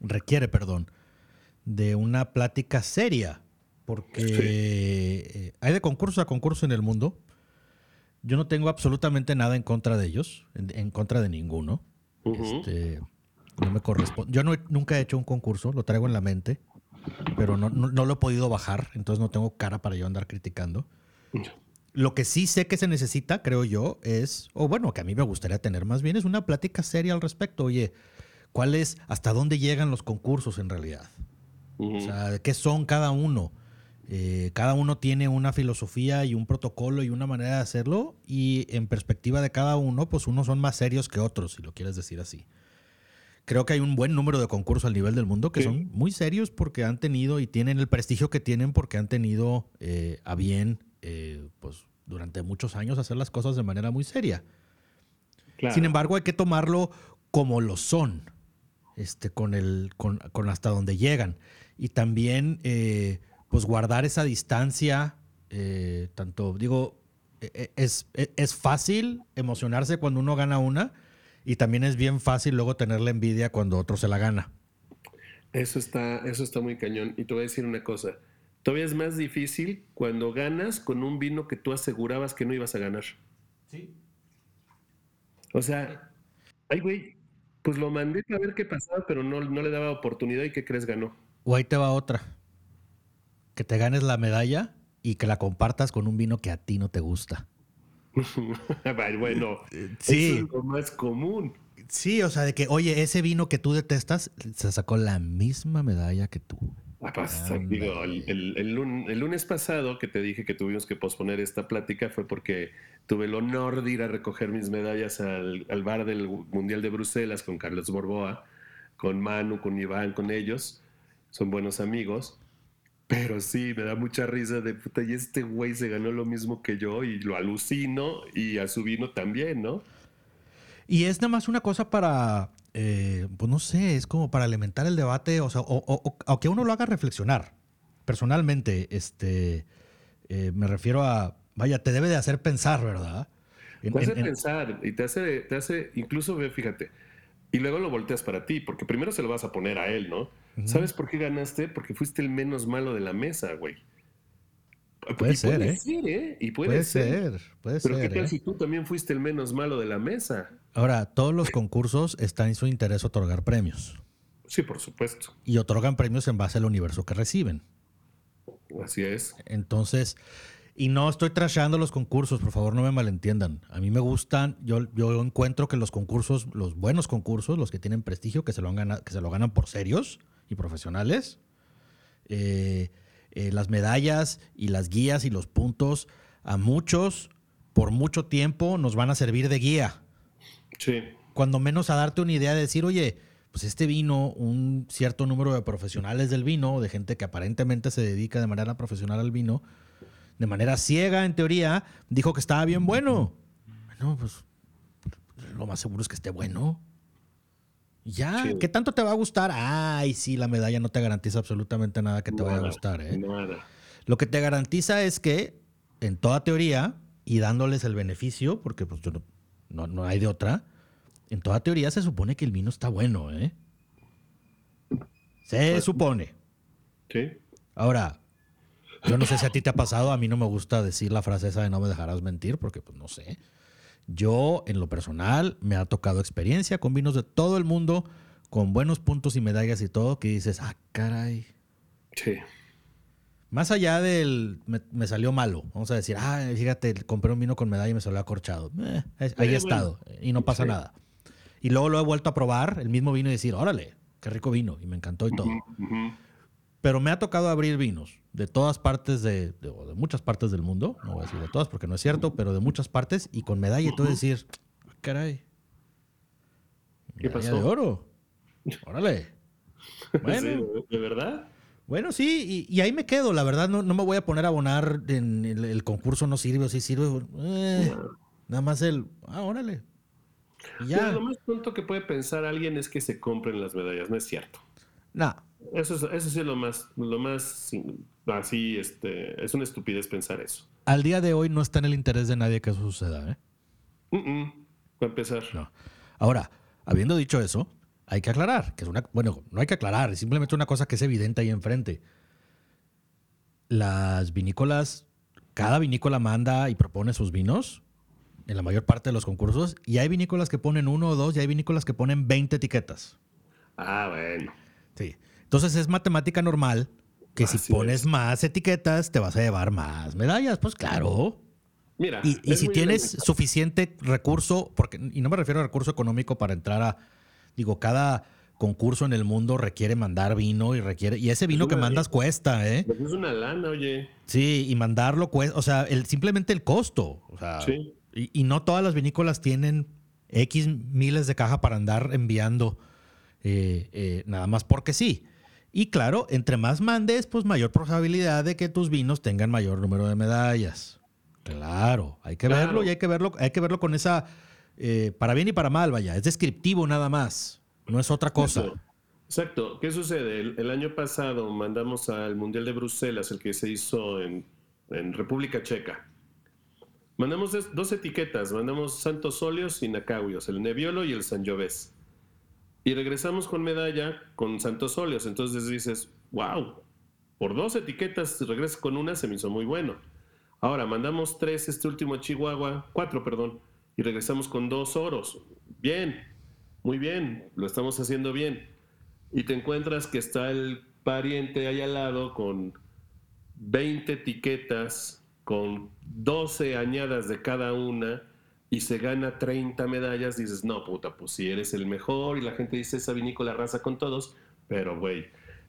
requiere, perdón, de una plática seria, porque Sí. eh, hay de concurso a concurso en el mundo. Yo no tengo absolutamente nada en contra de ellos, en, en contra de ninguno. Este, no me corresponde. Yo no nunca he hecho un concurso, lo traigo en la mente, pero no, no- no lo he podido bajar, entonces no tengo cara para yo andar criticando. Lo que sí sé que se necesita, creo yo, es, o bueno, que a mí me gustaría tener más bien, es una plática seria al respecto. Oye, ¿cuál es, hasta dónde llegan los concursos en realidad? O sea, ¿de qué son cada uno? Eh, cada uno tiene una filosofía y un protocolo y una manera de hacerlo y en perspectiva de cada uno, pues unos son más serios que otros, si lo quieres decir así. Creo que hay un buen número de concursos al nivel del mundo que Sí. son muy serios porque han tenido y tienen el prestigio que tienen porque han tenido eh, a bien, eh, pues durante muchos años hacer las cosas de manera muy seria. Claro. Sin embargo, hay que tomarlo como lo son, este, con, el, con, con hasta donde llegan. Y también, eh, pues, guardar esa distancia, eh, tanto, digo, e- e- es, e- es fácil emocionarse cuando uno gana una y también es bien fácil luego tener la envidia cuando otro se la gana. Eso está, eso está muy cañón. Y te voy a decir una cosa. Todavía es más difícil cuando ganas con un vino que tú asegurabas que no ibas a ganar. O sea, ay, güey, pues lo mandé para ver qué pasaba, pero no, no le daba oportunidad y ¿qué crees ganó? O ahí te va otra. Que te ganes la medalla y que la compartas con un vino que a ti no te gusta. Bueno, sí. eso es lo más común. Sí, o sea, de que, oye, ese vino que tú detestas se sacó la misma medalla que tú. Ah, Ándale. digo, el, el- el lun- el lunes pasado que te dije que tuvimos que posponer esta plática fue porque tuve el honor de ir a recoger mis medallas al, al bar del Mundial de Bruselas con Carlos Borboa, con Manu, con Iván, con ellos. Son buenos amigos. Pero sí, me da mucha risa de puta, y este güey se ganó lo mismo que yo y lo alucino y a su vino también, ¿no? Y es nada más una cosa para, eh, pues no sé, es como para alimentar el debate, o sea, o, o- o- o que uno lo haga reflexionar. Personalmente, este, eh, me refiero a, vaya, te debe de hacer pensar, ¿verdad? En- Te hace en- en- pensar y te hace, te hace, incluso ve, fíjate, y luego lo volteas para ti, porque primero se lo vas a poner a él, ¿no? ¿Sabes por qué ganaste? Porque fuiste el menos malo de la mesa, güey. Puede ser, puede ¿eh? ser, ¿eh? Y puede, Puede ser. ser, puede Pero ser. ¿qué tal ¿eh? si tú también fuiste el menos malo de la mesa? Ahora, todos los concursos están en su interés otorgar premios. Sí, por supuesto. Y otorgan premios en base al universo que reciben. Así es. Entonces, y no estoy trashando los concursos, por favor no me malentiendan. A mí me gustan, yo, yo encuentro que los concursos, los buenos concursos, los que tienen prestigio, que se lo, han gana- que se lo ganan por serios y profesionales, eh, eh, las medallas y las guías y los puntos, a muchos, por mucho tiempo, nos van a servir de guía. Sí. Cuando menos a darte una idea de decir, oye, pues este vino, un cierto número de profesionales del vino, de gente que aparentemente se dedica de manera profesional al vino, de manera ciega en teoría, dijo que estaba bien bueno. Bueno, pues lo más seguro es que esté bueno. Ya. ¿qué tanto te va a gustar? Ay, sí, la medalla no te garantiza absolutamente nada que te vaya a gustar, ¿eh? Nada. Lo que te garantiza es que, en toda teoría, y dándoles el beneficio, porque pues, yo no, no- no hay de otra, en toda teoría se supone que el vino está bueno, ¿eh? Se Pues- supone. Sí. Ahora, yo no sé si a ti te ha pasado, a mí no me gusta decir la frase esa de no me dejarás mentir, porque pues no sé. Yo, en lo personal, me ha tocado experiencia con vinos de todo el mundo, con buenos puntos y medallas y todo, que dices, ah, caray. Sí. Más allá del me, me salió malo, vamos a decir, ah, fíjate, compré un vino con medalla y me salió acorchado. Eh, ahí Eh, he estado y no pasa sí. nada. Y luego lo he vuelto a probar, el mismo vino y decir, órale, qué rico vino y me encantó y todo. Pero me ha tocado abrir vinos de todas partes de, de, o de muchas partes del mundo, no voy a decir de todas porque no es cierto, pero de muchas partes y con medalla y todo decir, "Ah, caray. ¿Qué pasó? de oro. Órale. Bueno. ¿De verdad? Bueno, sí, y, y ahí me quedo, la verdad, no, no me voy a poner a abonar en el, el concurso no sirve o sí sirve. eh, nada más el, ah, órale. Y ya. lo más tonto que puede pensar alguien es que se compren las medallas. No es cierto. Nah, Eso, es, eso sí es lo más, lo más así, este, es una estupidez pensar eso. al día de hoy no está en el interés de nadie que eso suceda, ¿eh? Mm-mm. Para empezar. No. Ahora, habiendo dicho eso, hay que aclarar, que es una, bueno, no hay que aclarar, es simplemente una cosa que es evidente ahí enfrente. Las vinícolas, cada vinícola manda y propone sus vinos en la mayor parte de los concursos, y hay vinícolas que ponen uno o dos, y hay vinícolas que ponen 20 etiquetas. Ah, bueno. Sí. Entonces es matemática normal que si pones es. más etiquetas, te vas a llevar más medallas. Pues claro. Mira. Y, si tienes suficiente recurso, porque, y no me refiero a recurso económico para entrar a, digo, cada concurso en el mundo requiere mandar vino y requiere, y ese vino que mandas cuesta, ¿eh? Pues es una lana, oye. Sí, y mandarlo cuesta, o sea, el, simplemente el costo. O sea, Sí. y, y no todas las vinícolas tienen X miles de caja para andar enviando eh, eh, nada más porque sí. Y claro, entre más mandes, pues mayor probabilidad de que tus vinos tengan mayor número de medallas. Claro, hay que Claro. verlo y hay que verlo, hay que verlo con esa, eh, para bien y para mal, vaya, es descriptivo nada más, no es otra cosa. Exacto. Exacto. ¿Qué sucede? El, el año pasado mandamos al Mundial de Bruselas, el que se hizo en, en República Checa. Mandamos dos etiquetas, mandamos Santos Óleos y Nacawios, el Nebbiolo y el Sangiovese. Y regresamos con medalla con Santos Óleos. Entonces dices, wow, por dos etiquetas regresas con una, se me hizo muy bueno. Ahora, mandamos tres este último Chihuahua, cuatro, perdón, y regresamos con dos oros. Bien, muy bien, lo estamos haciendo bien. Y te encuentras que está el pariente ahí al lado con 20 etiquetas, con 12 añadas de cada una, y se gana 30 medallas, dices, no, puta, pues si eres el mejor, y la gente dice, esa vinícola raza con todos, pero güey,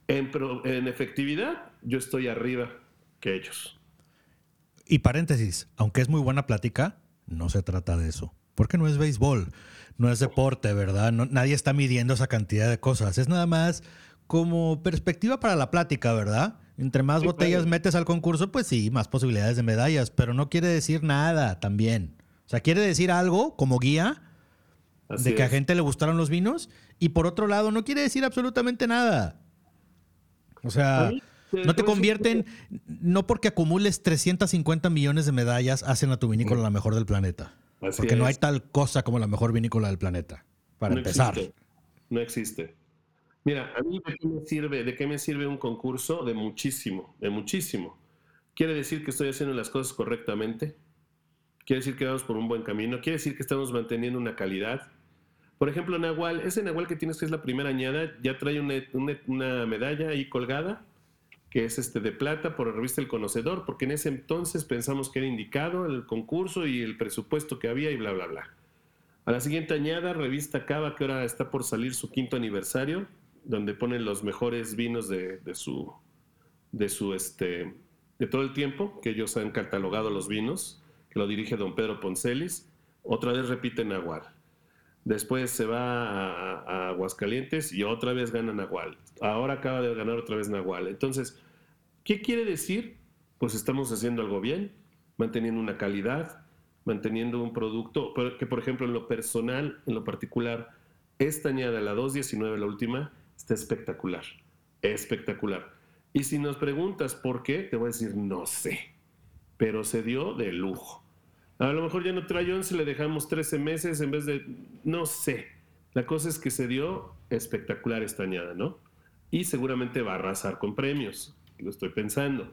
en, en efectividad, yo estoy arriba que ellos. Y paréntesis, aunque es muy buena plática, no se trata de eso. Porque no es béisbol, no es deporte, ¿verdad? No- nadie está midiendo esa cantidad de cosas. Es nada más como perspectiva para la plática, ¿verdad? Entre más Sí, botellas claro. metes al concurso, pues sí, más posibilidades de medallas, pero no quiere decir nada también. O sea, quiere decir algo como guía Así de que a gente le gustaron los vinos y por otro lado no quiere decir absolutamente nada. O sea, no te convierten, no porque acumules 350 millones de medallas, hacen a tu vinícola la mejor del planeta. Así Porque no hay tal cosa como la mejor vinícola del planeta, para No empezar. existe. no existe. Mira, a mí de qué me sirve, de qué me sirve un concurso de muchísimo, de muchísimo. Quiere decir que estoy haciendo las cosas correctamente. Quiere decir que vamos por un buen camino. Quiere decir que estamos manteniendo una calidad. Por ejemplo, Nahual, ese Nahual que tienes que es la primera añada, ya trae una, una medalla ahí colgada que es este de plata por la revista El Conocedor, porque en ese entonces pensamos que era indicado el concurso y el presupuesto que había y bla, bla, bla. A la siguiente añada, revista Cava, que ahora está por salir su quinto aniversario, donde ponen los mejores vinos de, su, de su, este, de todo el tiempo, que ellos han catalogado los vinos, que lo dirige don Pedro Poncelis. Otra vez repite Nahual. Después se va a, a, Aguascalientes y otra vez gana Nahual. Ahora acaba de ganar otra vez Nahual. Entonces, ¿qué quiere decir? Pues estamos haciendo algo bien, manteniendo una calidad, manteniendo un producto, que por ejemplo en lo personal, en lo particular, esta añada, la 219, la última, está espectacular. Espectacular. Y si nos preguntas por qué, te voy a decir, no sé, pero se dio de lujo. A lo mejor ya no trae 11, le dejamos 13 meses en vez de, no sé. La cosa es que se dio espectacular esta añada, ¿no? Y seguramente va a arrasar con premios, lo estoy pensando.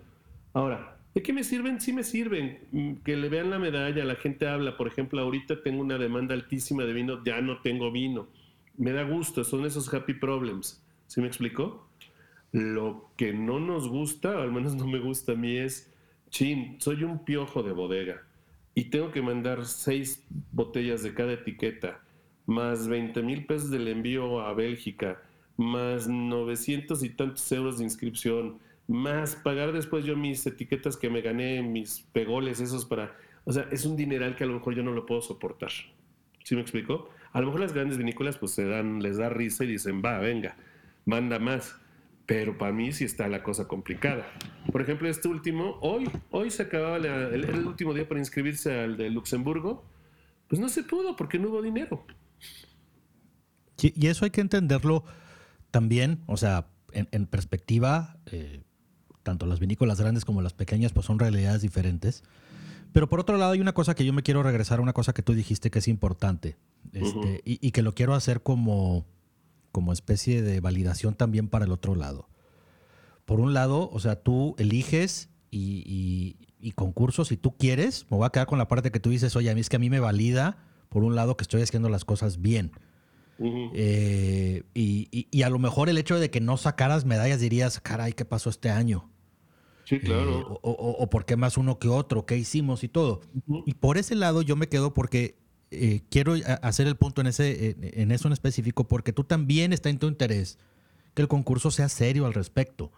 Ahora, ¿de qué me sirven? Sí me sirven. Mm, que le vean la medalla, la gente habla. Por ejemplo, ahorita tengo una demanda altísima de vino, ya no tengo vino. Me da gusto, son esos happy problems. ¿Sí me explicó? Lo que no nos gusta, o al menos no me gusta a mí, es, chin, soy un piojo de bodega y tengo que mandar seis botellas de cada etiqueta, más 20 mil pesos del envío a Bélgica, más 900 y tantos euros de inscripción, más pagar después yo mis etiquetas que me gané, mis pegoles, esos para... O sea, es un dineral que a lo mejor yo no lo puedo soportar. ¿Sí me explico? A lo mejor las grandes vinícolas pues se dan, les da risa y dicen, va, venga, manda más pero para mí sí está la cosa complicada. Por ejemplo, este último, hoy, hoy se acababa el, último día para inscribirse al de Luxemburgo, pues no se pudo porque no hubo dinero. Y, eso hay que entenderlo también, o sea, en, perspectiva, eh, tanto las vinícolas grandes como las pequeñas, pues son realidades diferentes. Pero por otro lado, hay una cosa que yo me quiero regresar a una cosa que tú dijiste que es importante este, y que lo quiero hacer como como especie de validación también para el otro lado. Por un lado, o sea, tú eliges y, concursos, si tú quieres, me voy a quedar con la parte que tú dices, oye, a mí es que a mí me valida, por un lado, que estoy haciendo las cosas bien. Eh, y, a lo mejor el hecho de que no sacaras medallas dirías, caray, ¿qué pasó este año? Sí, claro. Eh, o, por qué más uno que otro, qué hicimos y todo. Y por ese lado yo me quedo porque eh, quiero hacer el punto en, ese, en eso en específico porque tú también está en tu interés que el concurso sea serio al respecto.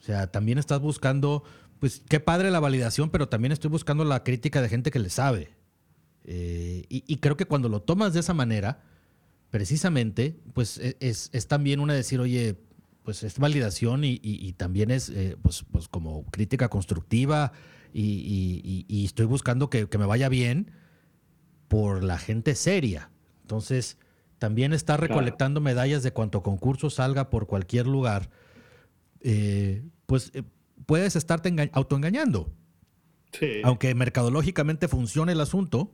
O sea, también estás buscando, pues qué padre la validación, pero también estoy buscando la crítica de gente que le sabe. Eh, y, creo que cuando lo tomas de esa manera, precisamente, pues e, es, es también una decir, oye, pues es validación y, también es eh, pues, pues, como crítica constructiva y, estoy buscando que, que me vaya bien por la gente seria. Entonces, también está recolectando medallas de cuanto concurso salga por cualquier lugar. Eh, pues eh, puedes estarte autoengañando. Sí. Aunque mercadológicamente funcione el asunto,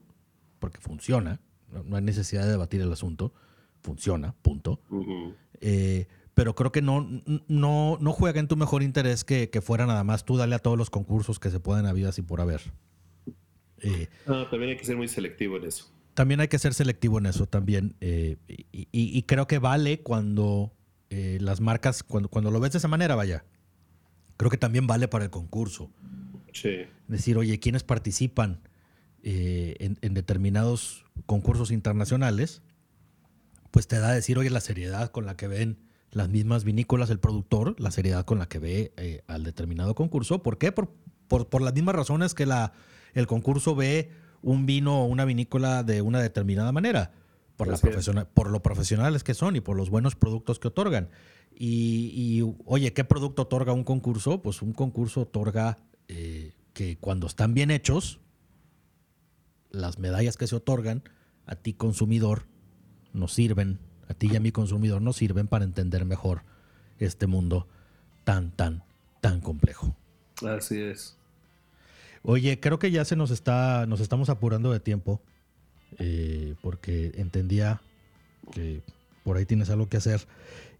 porque funciona, no, hay necesidad de debatir el asunto, funciona, punto. Eh, pero creo que no, no, no juega en tu mejor interés que, que, fuera nada más tú dale a todos los concursos que se puedan haber así por haber. Eh, también hay que ser muy selectivo en eso. También hay que ser selectivo en eso también. Eh, y, creo que vale cuando eh, las marcas, cuando, cuando lo ves de esa manera, vaya. Creo que también vale para el concurso. Sí. Decir, oye, ¿quiénes participan en, en, determinados concursos internacionales? Pues te da a decir, oye, la seriedad con la que ven las mismas vinícolas el productor, la seriedad con la que ve al determinado concurso. ¿Por qué? Por, por, por las mismas razones que la el concurso ve un vino o una vinícola de una determinada manera, por, la profesional, por lo profesionales que son y por los buenos productos que otorgan. Y, oye, ¿qué producto otorga un concurso? Pues un concurso otorga eh, que cuando están bien hechos, las medallas que se otorgan a ti consumidor nos sirven, a ti y a mi consumidor nos sirven para entender mejor este mundo tan, tan, tan complejo. Así es. Oye, creo que ya se nos está, nos estamos apurando de tiempo, eh, porque entendía que por ahí tienes algo que hacer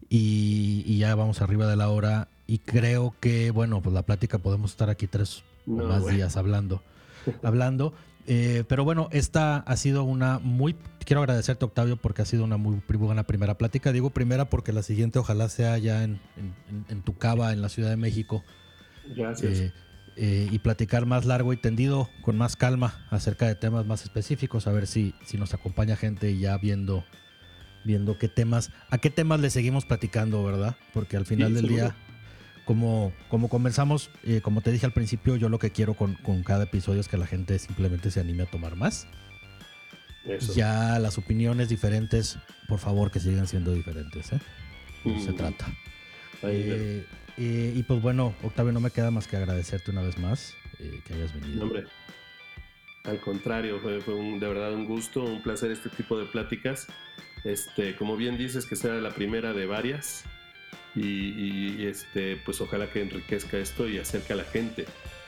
y, ya vamos arriba de la hora y creo que, bueno, pues la plática podemos estar aquí tres más días hablando. hablando. Eh, pero bueno, esta ha sido una muy. Quiero agradecerte, Octavio, porque ha sido una muy buena primera plática. Digo primera porque la siguiente ojalá sea ya en, en, tu cava, en la Ciudad de México. Gracias. Eh, eh, y platicar más largo y tendido, con más calma, acerca de temas más específicos, a ver si, si nos acompaña gente ya viendo, viendo qué temas, a qué temas le seguimos platicando, ¿verdad? Porque al final del día como, como comenzamos, eh, como te dije al principio, yo lo que quiero con, cada episodio es que la gente simplemente se anime a tomar más. Ya las opiniones diferentes, por favor, que sigan siendo diferentes. ¿eh? Se trata. Eh, y pues bueno, Octavio, no me queda más que agradecerte una vez más que hayas venido. hombre, al contrario, fue, de verdad un gusto, un placer este tipo de pláticas. Este, como bien dices, que será la primera de varias y, este, pues ojalá que enriquezca esto y acerque a la gente.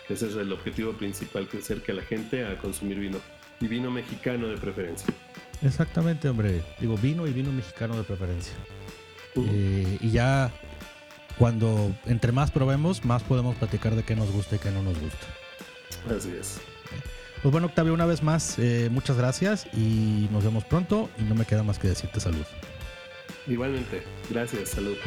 Ese es el objetivo principal, que acerque a la gente a consumir vino. Y vino mexicano de preferencia. Exactamente, hombre. Digo, vino y vino mexicano de preferencia. Eh, y ya cuando entre más probemos, más podemos platicar de qué nos gusta y qué no nos gusta. Así es. Pues bueno, Octavio, una vez más, eh, muchas gracias y nos vemos pronto. Y no me queda más que decirte salud. Igualmente, gracias, salud.